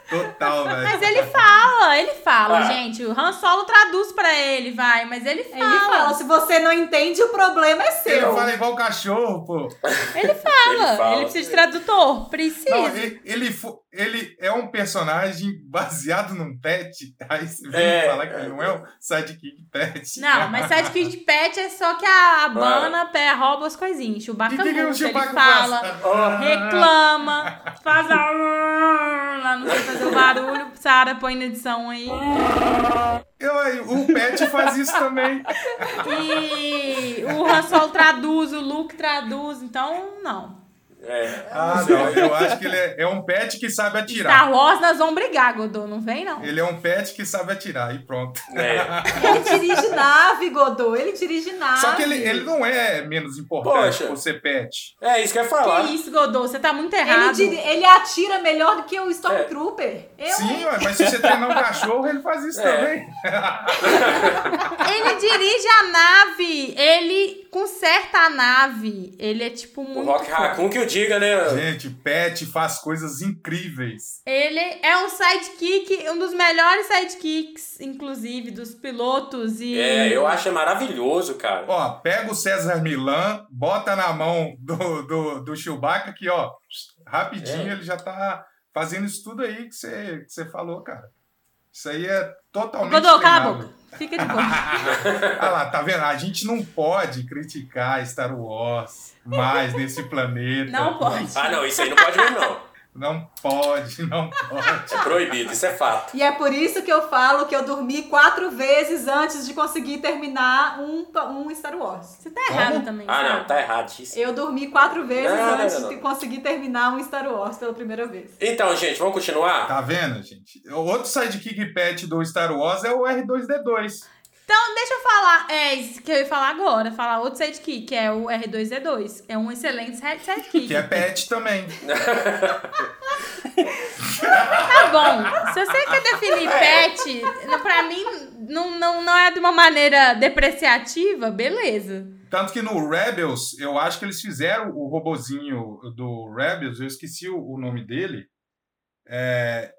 Total, velho. Mas ele fala, ele fala, Ah. gente. O Han Solo traduz pra ele, vai, mas ele fala. Ele fala, se você não entende, o problema é Ele seu. fala igual cachorro, pô. Ele fala, Ele fala. ele precisa de tradutor, precisa. Não, ele, ele, fo- ele é um personagem <laughs> baseado num pet. Aí você vem É, falar que é. ele não é um sidekick pet. Não, mas sidekick de <laughs> pet é só que a Habana pé, rouba as coisinhas. Chewbacca E que que o muda, ele fala? Ó, reclama, faz a... lá, não sei fazer o barulho. Sara põe na edição aí. Eu, o pet faz isso também. E o Han Solo traduz, o Luke traduz, então não. É. Ah, não. Eu acho que ele é, é um pet que sabe atirar. Star Wars nós vamos brigar, Godô, não vem não. Ele é um pet que sabe atirar e pronto. É. <laughs> Ele dirige nave, Godô. Ele dirige nave. Só que ele, ele não é menos importante Poxa. por ser pet. É isso que eu ia falar. Que isso, Godô, você tá muito Ele, errado. diri- ele atira melhor do que o Stormtrooper. Eu, Sim, ué, mas se você treinar um cachorro, ele faz isso É. também. <laughs> Ele dirige a nave, ele conserta a nave. Ele é tipo O muito. Rock foda. Raccoon que o diga, né? Gente, pet faz coisas incríveis. Ele é um sidekick, um dos melhores sidekicks, inclusive, dos pilotos e. É, eu acho maravilhoso, cara. Ó, pega o César Milan, bota na mão do, do, do Chewbacca que, ó, rapidinho É. ele já tá fazendo isso tudo aí que você, que você falou, cara. Isso aí é totalmente Godô, cala a boca. Fica de boa. Olha <laughs> lá, tá vendo? A gente não pode criticar Star Wars mais nesse planeta. Não pode. Ah, não, isso aí não pode mesmo, não. Não pode, <laughs> não pode. É proibido, isso é fato. E é por isso que eu falo que eu dormi quatro vezes antes de conseguir terminar um, um Star Wars. Você tá errado também. Ah, não, sabe? tá erradíssimo. Eu dormi quatro vezes Não, não, antes não, não. de conseguir terminar um Star Wars pela primeira vez. Então, gente, vamos continuar? Tá vendo, gente? O outro sidekick pet do Star Wars é o R2D2. Então, deixa eu falar. É isso que eu ia falar agora. Falar outro sidekick, que é o R2D2. É um excelente side- sidekick. Que é pet também. <laughs> Tá bom. Se você quer definir pet, pra mim, não, não, não é de uma maneira depreciativa, beleza. Tanto que no Rebels, eu acho que eles fizeram o robozinho do Rebels, eu esqueci o, o nome dele, é,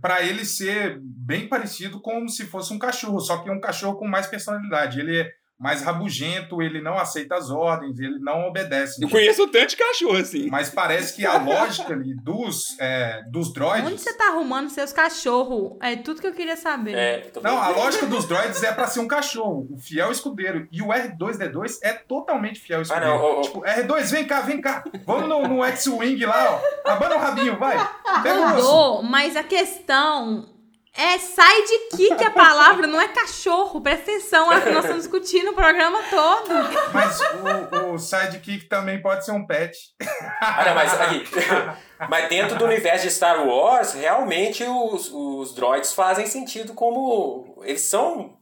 para ele ser bem parecido como se fosse um cachorro, só que um cachorro com mais personalidade. Ele é mais rabugento, ele não aceita as ordens, ele não obedece. Eu conheço tanto de cachorro assim. Mas parece que a lógica ali dos, é, dos droids. Onde você tá arrumando seus cachorros? É tudo que eu queria saber. É, Não, a lógica dos droids é pra ser um cachorro, o fiel escudeiro. E o R2D2 é totalmente fiel escudeiro. Ah, não. Tipo, R2, vem cá, vem cá. Vamos no, no X-Wing lá, ó. Abana o rabinho, vai. Pega. Rodou, mas a questão é sidekick a palavra, não é cachorro. Presta atenção, é que nós estamos discutindo o programa todo. Mas o, o sidekick também pode ser um pet. Ah, não, mas aí. <laughs> mas dentro do universo de Star Wars, realmente os, os droids fazem sentido como. Eles são.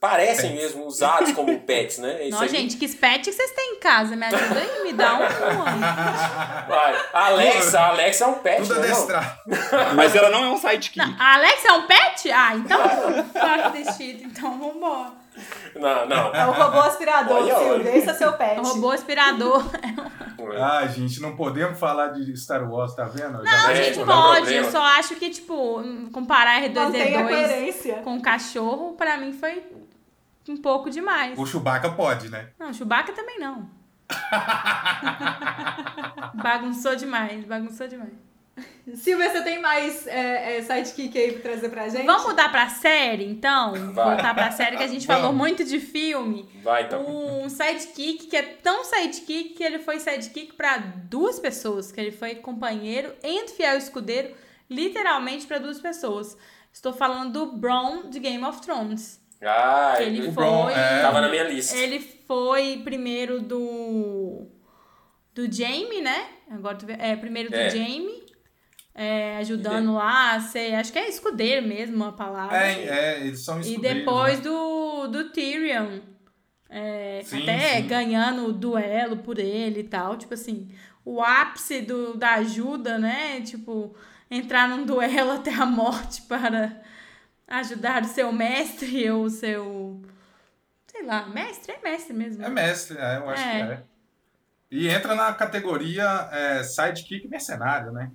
Parecem mesmo usados como pets, né? Isso Não, aí. gente, que pet que vocês têm em casa? Me ajuda aí, me dá um. Vai. Alexa, a Alexa é um pet, Tudo né? Não? adestrado. <laughs> Mas ela não é um sidekick. A Alexa é um pet? Ah, então. Claro que então vambora. <laughs> Não, não. É o robô aspirador, Olha. Esse é seu pet. O robô aspirador. Ah, gente, não podemos falar de Star Wars, tá vendo? Eu Não, É, gente, dá pode. Eu só acho que, tipo, comparar Mantém a R2D2 coerência. com cachorro, pra mim foi um pouco demais. O Chewbacca pode, né? Não, Chewbacca também não. <laughs> bagunçou demais, bagunçou demais. <laughs> Silvia, você tem mais é, é, sidekick aí pra trazer pra gente? Vamos mudar pra série, então? Vai. Voltar pra série que a gente Vamos. falou muito de filme. Vai então. Um sidekick que é tão sidekick que ele foi sidekick pra duas pessoas, que ele foi companheiro entre fiel e escudeiro, literalmente pra duas pessoas. Estou falando do Bron de Game of Thrones. Ah, Ele ele O Bron, foi. é. tava na minha lista. Ele foi primeiro do. Do Jamie, né? Agora tu vê- É, primeiro do É. Jamie. É, ajudando lá a ser. Acho que é escudeiro mesmo a palavra. É, é, eles são e escudeiros, depois né? do, do Tyrion. é, Sim, até sim. ganhando o duelo por ele e tal. Tipo assim, o ápice do, da ajuda, né? Tipo, entrar num <laughs> duelo até a morte para ajudar o seu mestre <laughs> ou o seu. Sei lá, mestre? É mestre mesmo. É mestre, é, eu acho É. que é. E entra na categoria é, sidekick mercenário, né?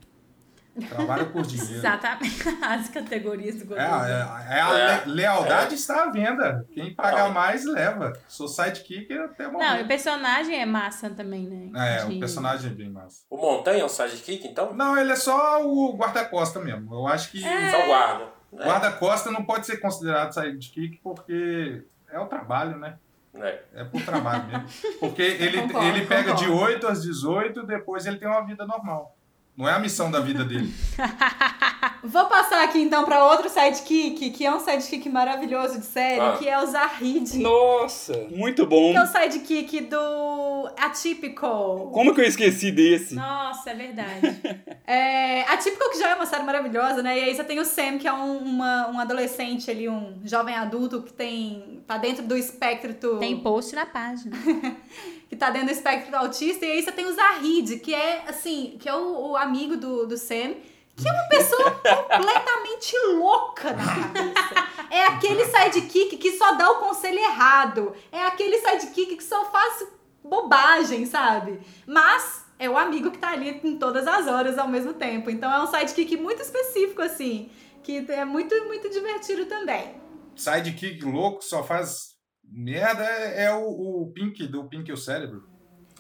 Trabalha por dinheiro. Exatamente. <laughs> As categorias do É, governo. é, é a É. le- lealdade está à venda. Quem pagar Não. mais, leva. Sou sidekick até Não, e o morrer. personagem é massa também, né? É, De- o personagem é bem massa. O Montanha é um sidekick, então? Não, ele é só o guarda-costa mesmo. Eu acho que É. Só guarda. né? guarda-costa não pode ser considerado sidekick porque é o trabalho, né? É. É por trabalho mesmo. Porque <laughs> ele, Concordo, ele pega de concordo. 8 às 18, depois ele tem uma vida normal. Não é a missão da vida dele. <laughs> Vou passar aqui então pra outro sidekick, que é um sidekick maravilhoso de série, Ah. que é o Zahid. Nossa, muito bom. Que é o sidekick do Atypical. Como que eu esqueci desse? Nossa, é verdade. <laughs> É, Atypical que já é uma série maravilhosa, né? E aí você tem o Sam, que é um, uma- um adolescente ali, um jovem adulto que tem. tá dentro do espectro. Tem post na página. <laughs> que tá dentro do espectro do autista, e aí você tem o Zahid, que é assim, que é o, o amigo do, do Sam, que é uma pessoa <laughs> completamente louca na cabeça. É aquele sidekick que só dá o conselho errado. É aquele sidekick que só faz bobagem, sabe? Mas é o amigo que tá ali em todas as horas ao mesmo tempo. Então é um sidekick muito específico, assim, que é muito, muito divertido também. Sidekick louco só faz merda é, é o, o Pink, do Pink e o Cérebro.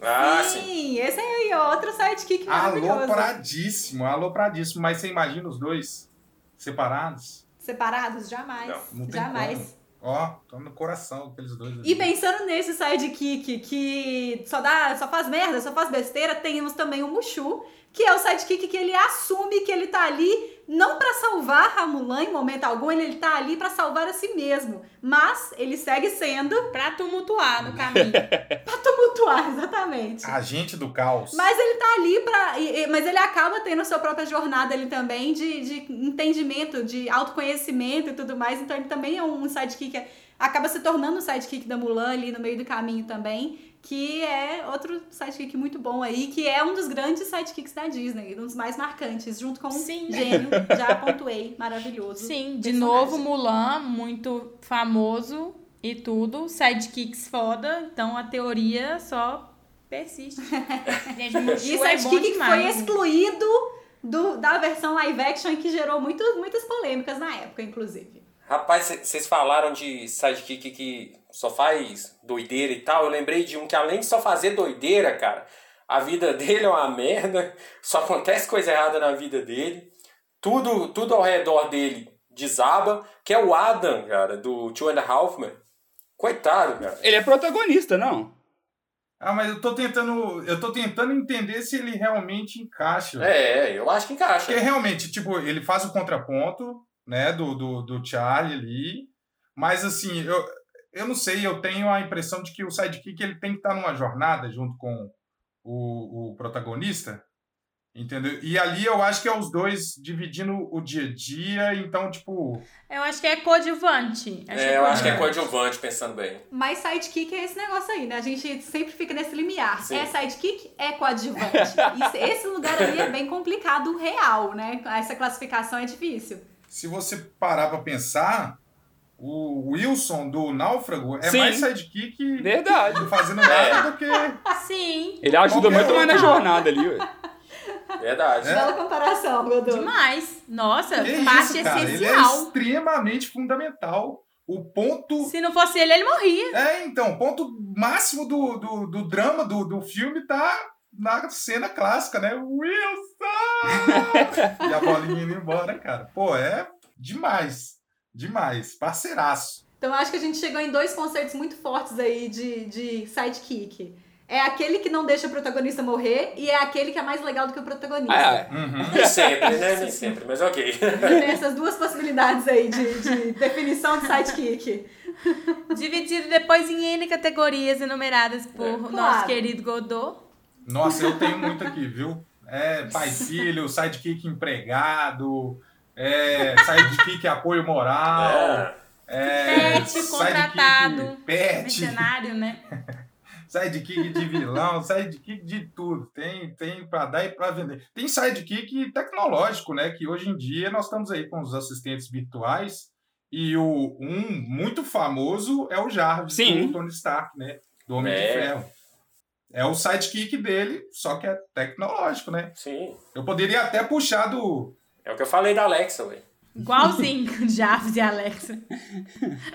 Ah, sim. esse aí é outro sidekick maravilhoso. Alopradíssimo, alopradíssimo. Mas você imagina os dois separados? Separados? Jamais. Não, não Jamais. como. Ó, tô no coração aqueles dois. ali. E pensando nesse sidekick que só dá, só faz merda, só faz besteira, temos também o Mushu, que é o sidekick que ele assume que ele tá ali não pra salvar a Mulan em momento algum, ele, ele tá ali pra salvar a si mesmo, mas ele segue sendo pra tumultuar no caminho. <laughs> pra tumultuar, exatamente. Agente do caos. Mas ele tá ali pra. e- e- Mas ele acaba tendo sua própria jornada ali também de, de entendimento, de autoconhecimento e tudo mais. Então ele também é um sidekick. Acaba se tornando um sidekick da Mulan ali no meio do caminho também. Que é outro sidekick muito bom aí, que é um dos grandes sidekicks da Disney, um dos mais marcantes, junto com Sim. o gênio, <laughs> já pontuei, maravilhoso. Sim, de personagem. novo Mulan, muito famoso e tudo, sidekicks foda, então a teoria só persiste. <laughs> Gente, Mushu E é bom sidekick que foi excluído do, da versão live action e que gerou muito, muitas polêmicas na época, inclusive. Rapaz, vocês falaram de sidekick que só faz doideira e tal. Eu lembrei de um que além de só fazer doideira, cara, a vida <laughs> dele é uma merda, só acontece coisa errada na vida dele. Tudo, tudo ao redor dele desaba, que é o Adam, cara, do Two and a Half Men. Coitado, cara. Ele é protagonista, não? Ah, mas eu tô tentando. Eu tô tentando entender se ele realmente encaixa. É, eu acho que encaixa. Porque realmente, tipo, ele faz o contraponto, né, do, do, do Charlie ali. Mas assim, eu, eu não sei, eu tenho a impressão de que o sidekick ele tem que estar numa jornada junto com o, o protagonista. Entendeu? E ali eu acho que é os dois dividindo o dia a dia, então, tipo. Eu acho que é coadjuvante. Acho é, eu acho que é coadjuvante, pensando bem. Mas sidekick é esse negócio aí, né? A gente sempre fica nesse limiar. Sim. É sidekick, é coadjuvante. <laughs> Esse lugar ali é bem complicado, real, né? Essa classificação é difícil. Se você parar pra pensar, o Wilson do Náufrago é Sim. mais sidekick Verdade. fazendo nada do que. Sim, Ele ajuda muito mais na jornada ali, ué. <laughs> Verdade. É. Bela comparação, Godô. demais. Nossa, Que parte isso, cara? Ele é essencial. extremamente fundamental. O ponto. Se não fosse ele, ele morria. É, então, o ponto máximo do, do, do drama do, do filme tá na cena clássica, né? Wilson! <laughs> e a bolinha indo embora, cara. Pô, é demais. Demais. Parceiraço. Então acho que a gente chegou em dois conceitos muito fortes aí de, de sidekick. É aquele que não deixa o protagonista morrer e é aquele que é mais legal do que o protagonista. Ah, é. Uhum. Nem sempre, né? Nem sempre, mas ok. Tem essas duas possibilidades aí de, de definição de sidekick. Dividido depois em N categorias enumeradas por É, nosso claro. querido Godot. Nossa, eu tenho muito aqui, viu? É pai filho, sidekick empregado, é, sidekick <laughs> apoio moral, é, Pet sidekick contratado. pet, Mercenário, né? <laughs> sidekick de vilão, sidekick de tudo. Tem, tem para dar e para vender. Tem sidekick tecnológico, né? Que hoje em dia nós estamos aí com os assistentes virtuais e o um muito famoso é o Jarvis Sim. do Tony Stark, né? Do Homem de É. Ferro. É o sidekick dele, só que é tecnológico, né? Sim. Eu poderia até puxar do. É o que eu falei da Alexa, ué. Igualzinho <laughs> Jarvis e Alexa. <laughs>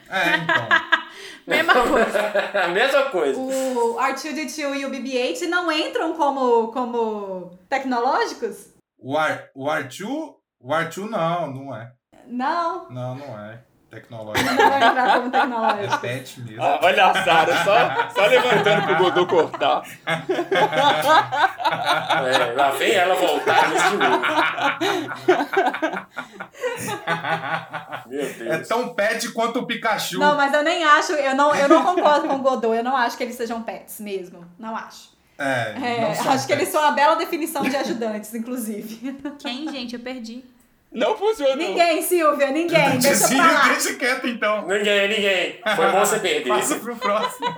É, então. <laughs> Mesma coisa. A mesma coisa. O R2D2 e o BB-8 não entram como, como tecnológicos? O, R, o R2. O R2 não, não é. Não, Não, não é. Tecnológico. não vai entrar como É tecnológico. pet mesmo. Ah, olha a Sara, só, só levantando pro Godot cortar. <laughs> É, lá vem ela voltar de novo. Meu É Deus. tão pet quanto o Pikachu. Não, mas eu nem acho, eu não, eu não concordo com o Godot, eu não acho que eles sejam pets mesmo. Não acho. É, É, não acho que eles pets. são uma bela definição de ajudantes, inclusive. Quem, gente? Eu perdi. Não funcionou. Ninguém, Silvia, ninguém. Deixa Sim, pra lá. deixa quieto então. Ninguém, ninguém. Foi bom você perder. Passa pro próximo. <laughs>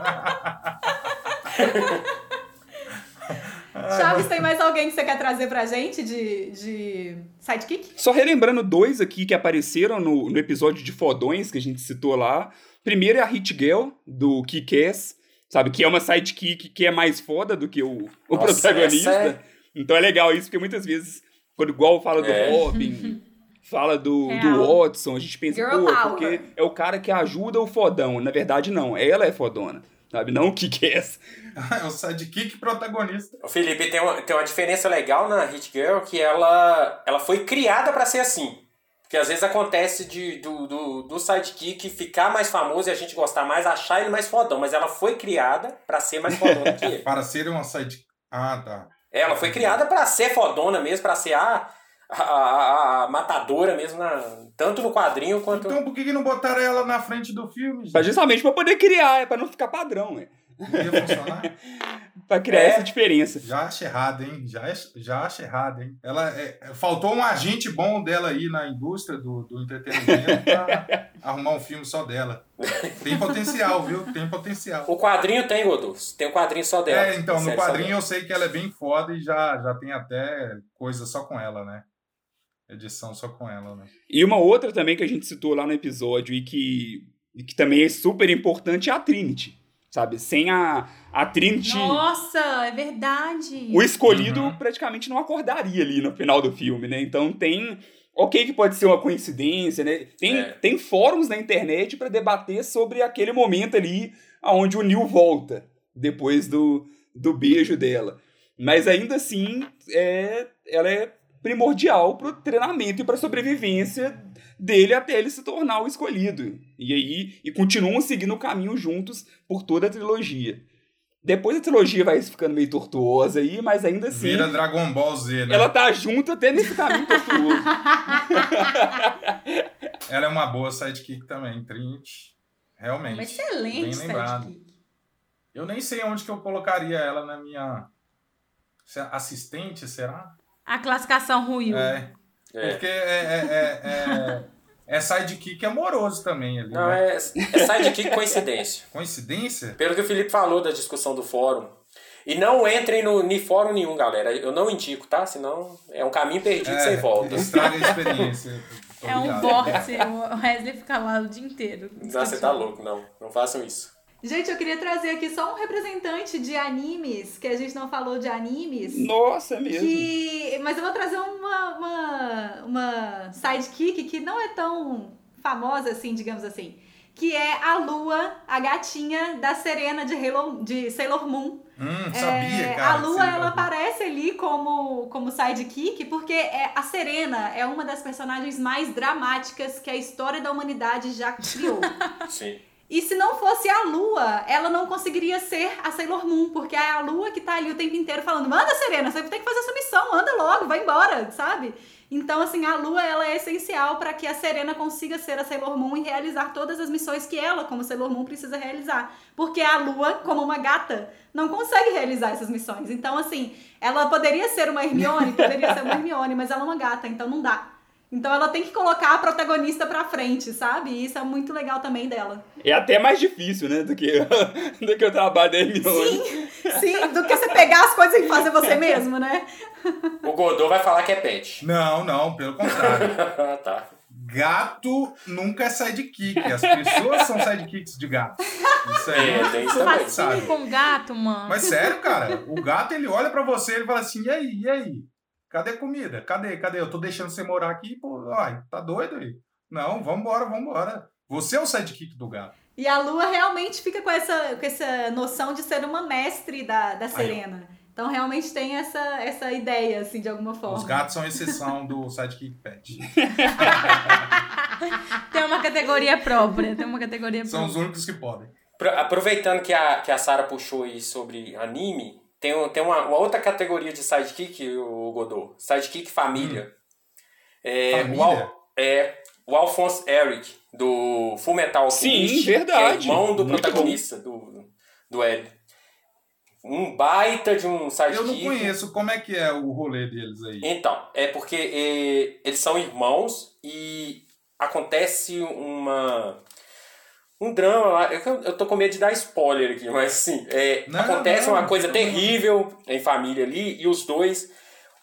Chaves, tem mais alguém que você quer trazer pra gente de, de sidekick? Só relembrando dois aqui que apareceram no, no episódio de Fodões que a gente citou lá. Primeiro é a Hit Girl, do Kick-Ass, sabe? Que é uma sidekick que é mais foda do que o, o Nossa, protagonista. é- Então é legal isso, porque muitas vezes, quando igual fala do É. Robin, <laughs> fala do, do Real. Watson, a gente pensa, Girl pô, power. porque é o cara que ajuda o fodão. Na verdade, não. Ela é fodona, sabe? Não o Kick-Ass. <laughs> É o sidekick protagonista. Ô, Felipe, tem uma, tem uma diferença legal na Hit Girl que ela, ela foi criada pra ser assim. Porque às vezes acontece de, do, do, do sidekick ficar mais famoso e a gente gostar mais, achar ele mais fodão. Mas ela foi criada pra ser mais fodona que <laughs> ele. Para ser uma sidekick. Ah, tá. Ela foi criada pra ser fodona mesmo, pra ser a, a, a- a matadora mesmo, na, tanto no quadrinho quanto. Então por que, que não botaram ela na frente do filme? Gente? justamente pra poder criar, é pra não ficar padrão, é. Não ia funcionar? <laughs> Pra criar É. essa diferença. Já acho errado, hein? Já, é- já acho errado, hein? Ela, é, é, faltou um agente bom dela aí na indústria do, do entretenimento pra <laughs> arrumar um filme só dela. Tem potencial, viu? Tem potencial. O quadrinho tem, Godolfo. Tem um quadrinho só dela. É, então, no quadrinho eu sei que ela é bem foda e já, já tem até coisa só com ela, né? Edição só com ela, né? E uma outra também que a gente citou lá no episódio e que, e que também é super importante é a Trinity. Sabe? Sem a, a Trinity, Nossa, é verdade. o escolhido Uhum. praticamente não acordaria ali no final do filme, né? Então tem, ok que pode ser uma coincidência, né? Tem, É. tem fóruns na internet para debater sobre aquele momento ali onde o Neil volta depois do, do beijo dela. Mas ainda assim, é, ela é primordial pro treinamento e pra sobrevivência dele até ele se tornar o escolhido. E aí, e continuam seguindo o caminho juntos por toda a trilogia. Depois a trilogia vai ficando meio tortuosa aí, mas ainda assim, Vira Dragon Ball Z, né? ela tá junto até nesse caminho tortuoso. <laughs> Ela é uma boa sidekick também, Trinity. Realmente. Uma excelente Bem lembrado. sidekick. Eu nem sei onde que eu colocaria ela na minha assistente, será? A classificação ruim. É, É. porque é, é, é, é, é sidekick amoroso também ali, Não, né? é, é sidekick coincidência. <laughs> Coincidência? Pelo que o Felipe falou da discussão do fórum. E não entrem no, em fórum nenhum, galera. Eu não indico, tá? Senão é um caminho perdido sem volta. Estraga a experiência. <laughs> É um vórtice. O Wesley fica lá o dia inteiro. Não, você tá louco, não. Não façam isso. Gente, eu queria trazer aqui só um representante de animes, que a gente não falou de animes. Nossa, é mesmo. Que... Mas eu vou trazer uma, uma, uma sidekick que não é tão famosa assim, digamos assim. Que é a Lua, a gatinha da Serena de, Halo, de Sailor Moon. Hum, sabia, É, cara. a Lua, ela aparece ali como, como sidekick, porque é, a Serena é uma das personagens mais dramáticas que a história da humanidade já criou. <laughs> Sim. E se não fosse a Lua, ela não conseguiria ser a Sailor Moon, porque é a Lua que tá ali o tempo inteiro falando: manda, Serena, você tem que fazer essa missão, anda logo, vai embora, sabe? Então, assim, a Lua ela é essencial para que a Serena consiga ser a Sailor Moon e realizar todas as missões que ela, como Sailor Moon, precisa realizar. Porque a Lua, como uma gata, não consegue realizar essas missões. Então, assim, ela poderia ser uma Hermione, poderia ser uma Hermione, mas ela é uma gata, então não dá. Então ela tem que colocar a protagonista pra frente, sabe? E isso é muito legal também dela. É até mais difícil, né, do que, <laughs> do que o trabalho da Hermione. Sim, sim, do que você pegar as coisas e fazer você mesmo, né? O Godot vai falar que é pet. Não, não, pelo contrário. <laughs> tá. Gato nunca é sidekick. As pessoas são sidekicks de gato. Isso aí É, isso também. sabe. Com gato, mano. Mas sério, cara, o gato ele olha pra você e fala assim: e aí, e aí? Cadê a comida? Cadê? Cadê? Eu tô deixando você morar aqui, pô, ai, tá doido aí? Não, vambora, vambora. Você é o sidekick do gato. E a Lua realmente fica com essa, com essa noção de ser uma mestre da, da Serena. Então realmente tem essa, essa ideia, assim, de alguma forma. Os gatos são exceção do sidekick pet. <laughs> Tem uma categoria própria. Tem uma categoria São os únicos que podem. Pro- Aproveitando que a, que a Sarah puxou aí sobre anime, tem, um- tem uma, uma outra categoria de sidekick, o Godot. Sidekick família. É, Família? O, Al- é o Alphonse Eric, do Fullmetal Sim, Alchemist, verdade. Que é irmão do Muito protagonista, do, do L. Um baita de um sidekick. Eu não conheço como é que é o rolê deles aí. Então, é porque eh, eles são irmãos e acontece uma um drama lá. Eu, eu tô com medo de dar spoiler aqui, mas assim, é, Não, acontece não, uma coisa não. terrível em família ali e os dois.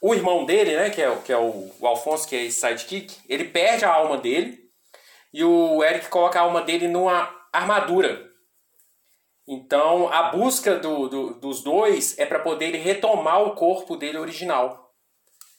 O irmão dele, né, que é, o- que é o, o Alfonso, que é esse sidekick, ele perde a alma dele e o Eric coloca a alma dele numa armadura. Então, a busca do, do- dos dois é para poder ele retomar o corpo dele original.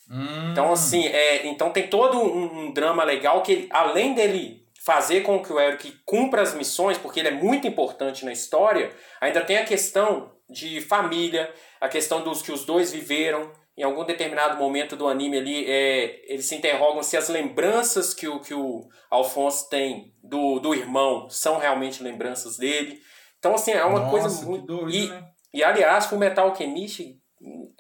Hum, Então, assim, é, então tem todo um, um drama legal que, além dele fazer com que o Eric cumpra as missões, porque ele é muito importante na história, ainda tem a questão de família, a questão dos que os dois viveram. Em algum determinado momento do anime ali, é, eles se interrogam se as lembranças que o, que o Alphonse tem do, do irmão são realmente lembranças dele. Então, assim, é uma Nossa, coisa que muito. doido, e, né? e, aliás, o Metal Alchemist,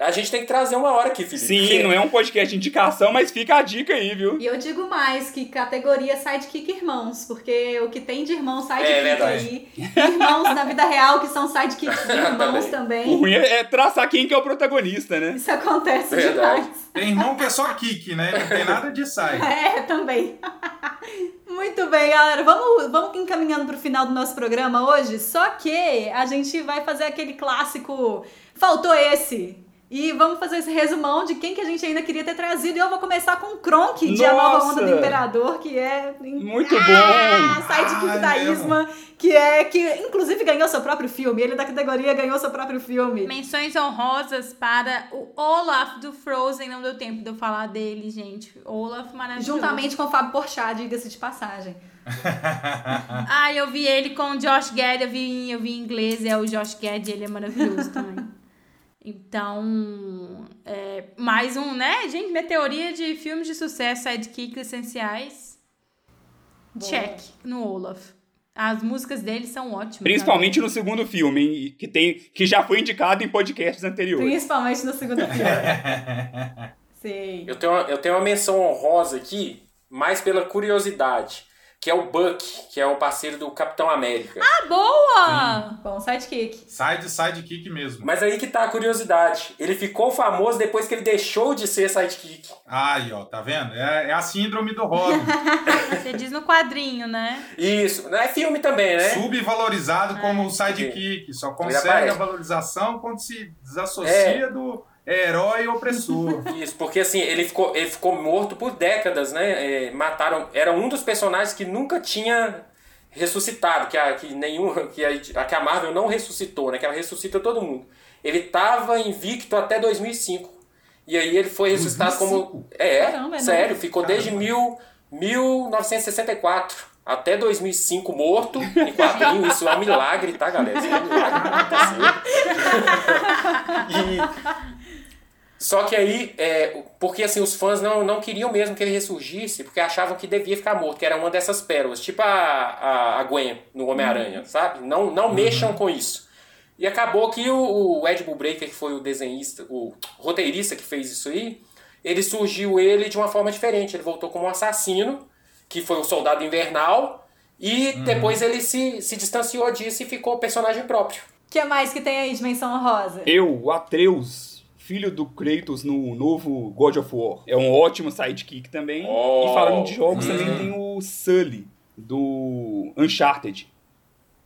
a gente tem que trazer uma hora aqui, Felipe. Sim, porque- não é um podcast de indicação, mas fica a dica aí, viu? E eu digo mais que categoria sidekick irmãos, porque o que tem de irmão sidekick É verdade. aí, irmãos na vida real que são sidekicks de <laughs> irmãos O também. ruim é é traçar quem que é o protagonista, né? Isso acontece Verdade. demais. Tem irmão que é só kick, né? Não tem nada de side. <laughs> É, também. <laughs> Muito bem, galera. Vamos, vamos encaminhando pro final do nosso programa hoje. Só que a gente vai fazer aquele clássico. Faltou esse. E vamos fazer esse resumão de quem que a gente ainda queria ter trazido. E eu vou começar com o Kronk, de A Nova Onda do Imperador, que é... Muito ah, bom! Sidekick da Isma, que é... Que inclusive ganhou seu próprio filme. Ele da categoria ganhou seu próprio filme. Menções honrosas para o Olaf do Frozen. Não deu tempo de eu falar dele, gente. Olaf maravilhoso. Juntamente com o Fábio Porchat, diga-se de passagem. <laughs> ah, eu vi ele com o Josh Gad, eu vi, eu vi em inglês, é o Josh Gad, ele é maravilhoso também. <laughs> Então, é, mais um, né? Gente, minha teoria de filmes de sucesso, sidekicks essenciais. Boa. Check no Olaf. As músicas dele são ótimas. Principalmente no segundo filme, que, tem, que já foi indicado em podcasts anteriores. Principalmente no segundo filme. <laughs> Sim. Eu tenho, uma, eu tenho uma menção honrosa aqui, mais pela curiosidade que é o Buck, que é o parceiro do Capitão América. Ah, boa! Sim. Bom, sidekick. Side, sidekick mesmo. Mas aí que tá a curiosidade. Ele ficou famoso depois que ele deixou de ser sidekick. Aí, ó, tá vendo? É, é a síndrome do Robin. <laughs> Você diz no quadrinho, né? Isso. É filme também, né? Subvalorizado é. como sidekick. Só consegue a valorização quando se desassocia é. do herói opressor. <laughs> Isso, porque assim, ele ficou, ele ficou morto por décadas, né? É, mataram. Era um dos personagens que nunca tinha ressuscitado, que a, que nenhum, que a, que a Marvel não ressuscitou, né? Que ela ressuscita todo mundo. Ele estava invicto até 2005. E aí ele foi ressuscitado 2005? como. É, Caramba, é sério, ficou Caramba. desde mil, 1964 até 2005 morto em quadrinho. Isso é um milagre, tá, galera? Isso é um milagre. <laughs> e, só que aí, é, porque assim, os fãs não, não queriam mesmo que ele ressurgisse, porque achavam que devia ficar morto, que era uma dessas pérolas, tipo a, a, a Gwen no Homem-Aranha, uhum. sabe? Não, não uhum. mexam com isso. E acabou que o, o Ed Bullbreaker, que foi o desenhista, o roteirista que fez isso aí, ele surgiu ele de uma forma diferente. Ele voltou como um assassino, que foi o Soldado Invernal, e uhum. depois ele se, se distanciou disso e ficou personagem próprio. O que mais que tem aí de menção rosa? Eu, o Atreus, filho do Kratos no novo God of War. É um ótimo sidekick também. Oh, e falando de jogos, hum. também tem o Sully, do Uncharted.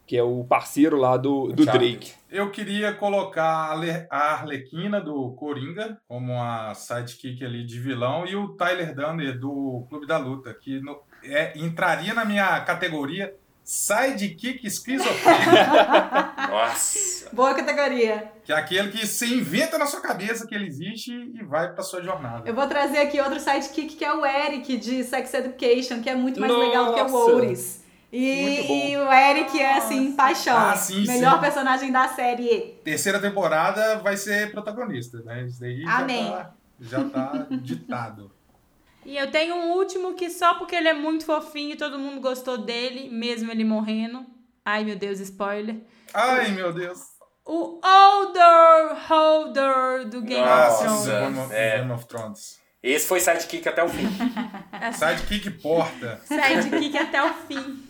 Que é o parceiro lá do, do Drake. Eu queria colocar a Arlequina do Coringa como a sidekick ali de vilão e o Tyler Dunner do Clube da Luta, que no, é, entraria na minha categoria Sidekick esquizofrênico. <laughs> Nossa. Boa categoria. Que é aquele que se inventa na sua cabeça que ele existe e vai pra sua jornada. Eu vou trazer aqui outro sidekick que é o Eric de Sex Education, que é muito mais Nossa. legal do que o Ouris. E, e, o Eric é assim, paixão. Ah, sim, Melhor sim. personagem da série. Terceira temporada vai ser protagonista, né? Isso daí Amém. já tá, já tá ditado. E eu tenho um último que só porque ele é muito fofinho, todo mundo gostou dele, mesmo ele morrendo. Ai, meu Deus, spoiler. Ai, meu Deus. O Older Holder do Game Nossa, of Thrones. Game of, é. Game of Thrones. Esse foi sidekick até o fim. <laughs> sidekick porta. Sidekick até o fim.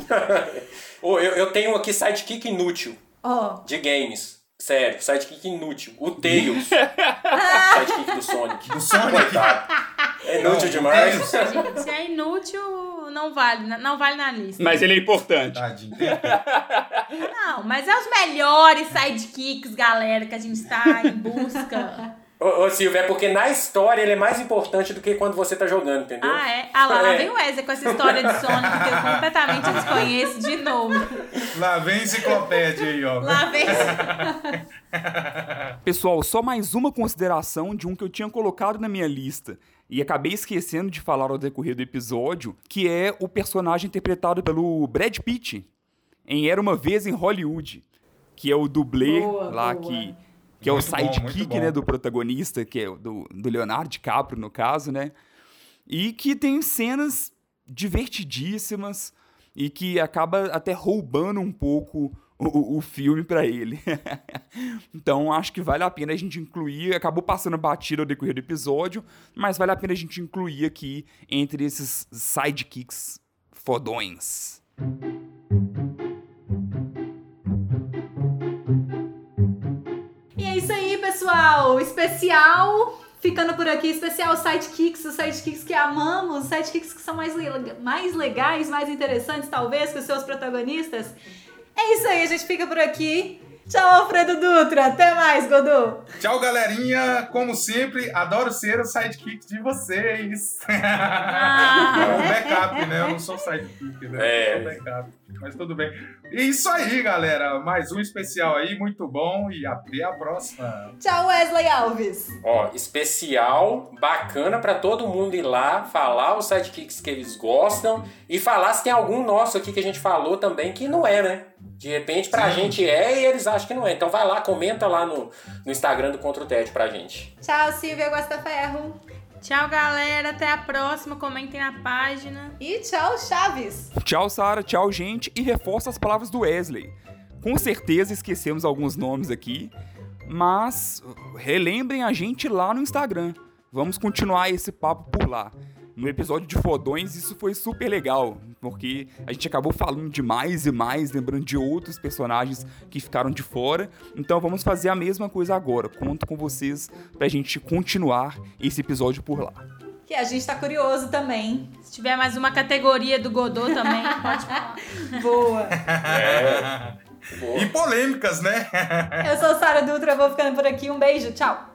<laughs> oh, eu, eu tenho aqui sidekick inútil. Oh. De games. Sério, sidekick inútil. O Tails. <laughs> sidekick do Sonic. Do Sonic? Coitado. É inútil demais. Se é inútil, não vale, não vale na lista. Mas ele é importante. Tadinho. Não, mas é os melhores sidekicks, galera, que a gente está em busca. <laughs> Ô, ô Silvio, é porque na história ele é mais importante do que quando você tá jogando, entendeu? Ah, é? Ah, lá, é. lá vem o Wesley com essa história de Sonic que eu completamente desconheço de novo. Lá vem enciclopédia aí, ó. Lá vem. <laughs> Pessoal, só mais uma consideração de um que eu tinha colocado na minha lista e acabei esquecendo de falar ao decorrer do episódio, que é o personagem interpretado pelo Brad Pitt em Era Uma Vez em Hollywood, que é o dublê boa, lá boa. que que é o sidekick, né, do protagonista, que é do, do Leonardo DiCaprio, no caso, né? E que tem cenas divertidíssimas e que acaba até roubando um pouco o, o filme para ele. <laughs> então acho que vale a pena a gente incluir. Acabou passando batida ao decorrer do episódio, mas vale a pena a gente incluir aqui entre esses sidekicks fodões. Pessoal, especial ficando por aqui, especial sidekicks, os sidekicks que amamos, os sidekicks que são mais, mais legais, mais interessantes, talvez, que os seus protagonistas. É isso aí, a gente fica por aqui. Tchau, Alfredo Dutra. Até mais, Godô. Tchau, galerinha. Como sempre, adoro ser o sidekick de vocês. Ah. <laughs> É um backup, né? Eu não sou sidekick, né? É. Eu sou backup. Mas tudo bem. E isso aí, galera. Mais um especial aí, muito bom. E até a próxima. Tchau, Wesley Alves. Ó, especial, bacana pra todo mundo ir lá, falar os sidekicks que eles gostam e falar se tem algum nosso aqui que a gente falou também que não é, né? De repente pra Sim. gente é e eles acham que não é. Então vai lá, comenta lá no, no Instagram do Contra o Ted pra gente. Tchau, Silvia Guastaferro. Tchau, galera. Até a próxima. Comentem na página. E tchau, Chaves. Tchau, Sara, tchau, gente, e reforça as palavras do Wesley. Com certeza esquecemos alguns nomes aqui, mas relembrem a gente lá no Instagram. Vamos continuar esse papo por lá. No episódio de Fodões, isso foi super legal, porque a gente acabou falando de mais e mais, lembrando de outros personagens que ficaram de fora. Então vamos fazer a mesma coisa agora. Conto com vocês pra gente continuar esse episódio por lá. Que a gente tá curioso também. Se tiver mais uma categoria do Godot também, <laughs> pode falar. Boa. É. Boa. <laughs> E polêmicas, né? Eu sou Sara Dutra, vou ficando por aqui. Um beijo, tchau.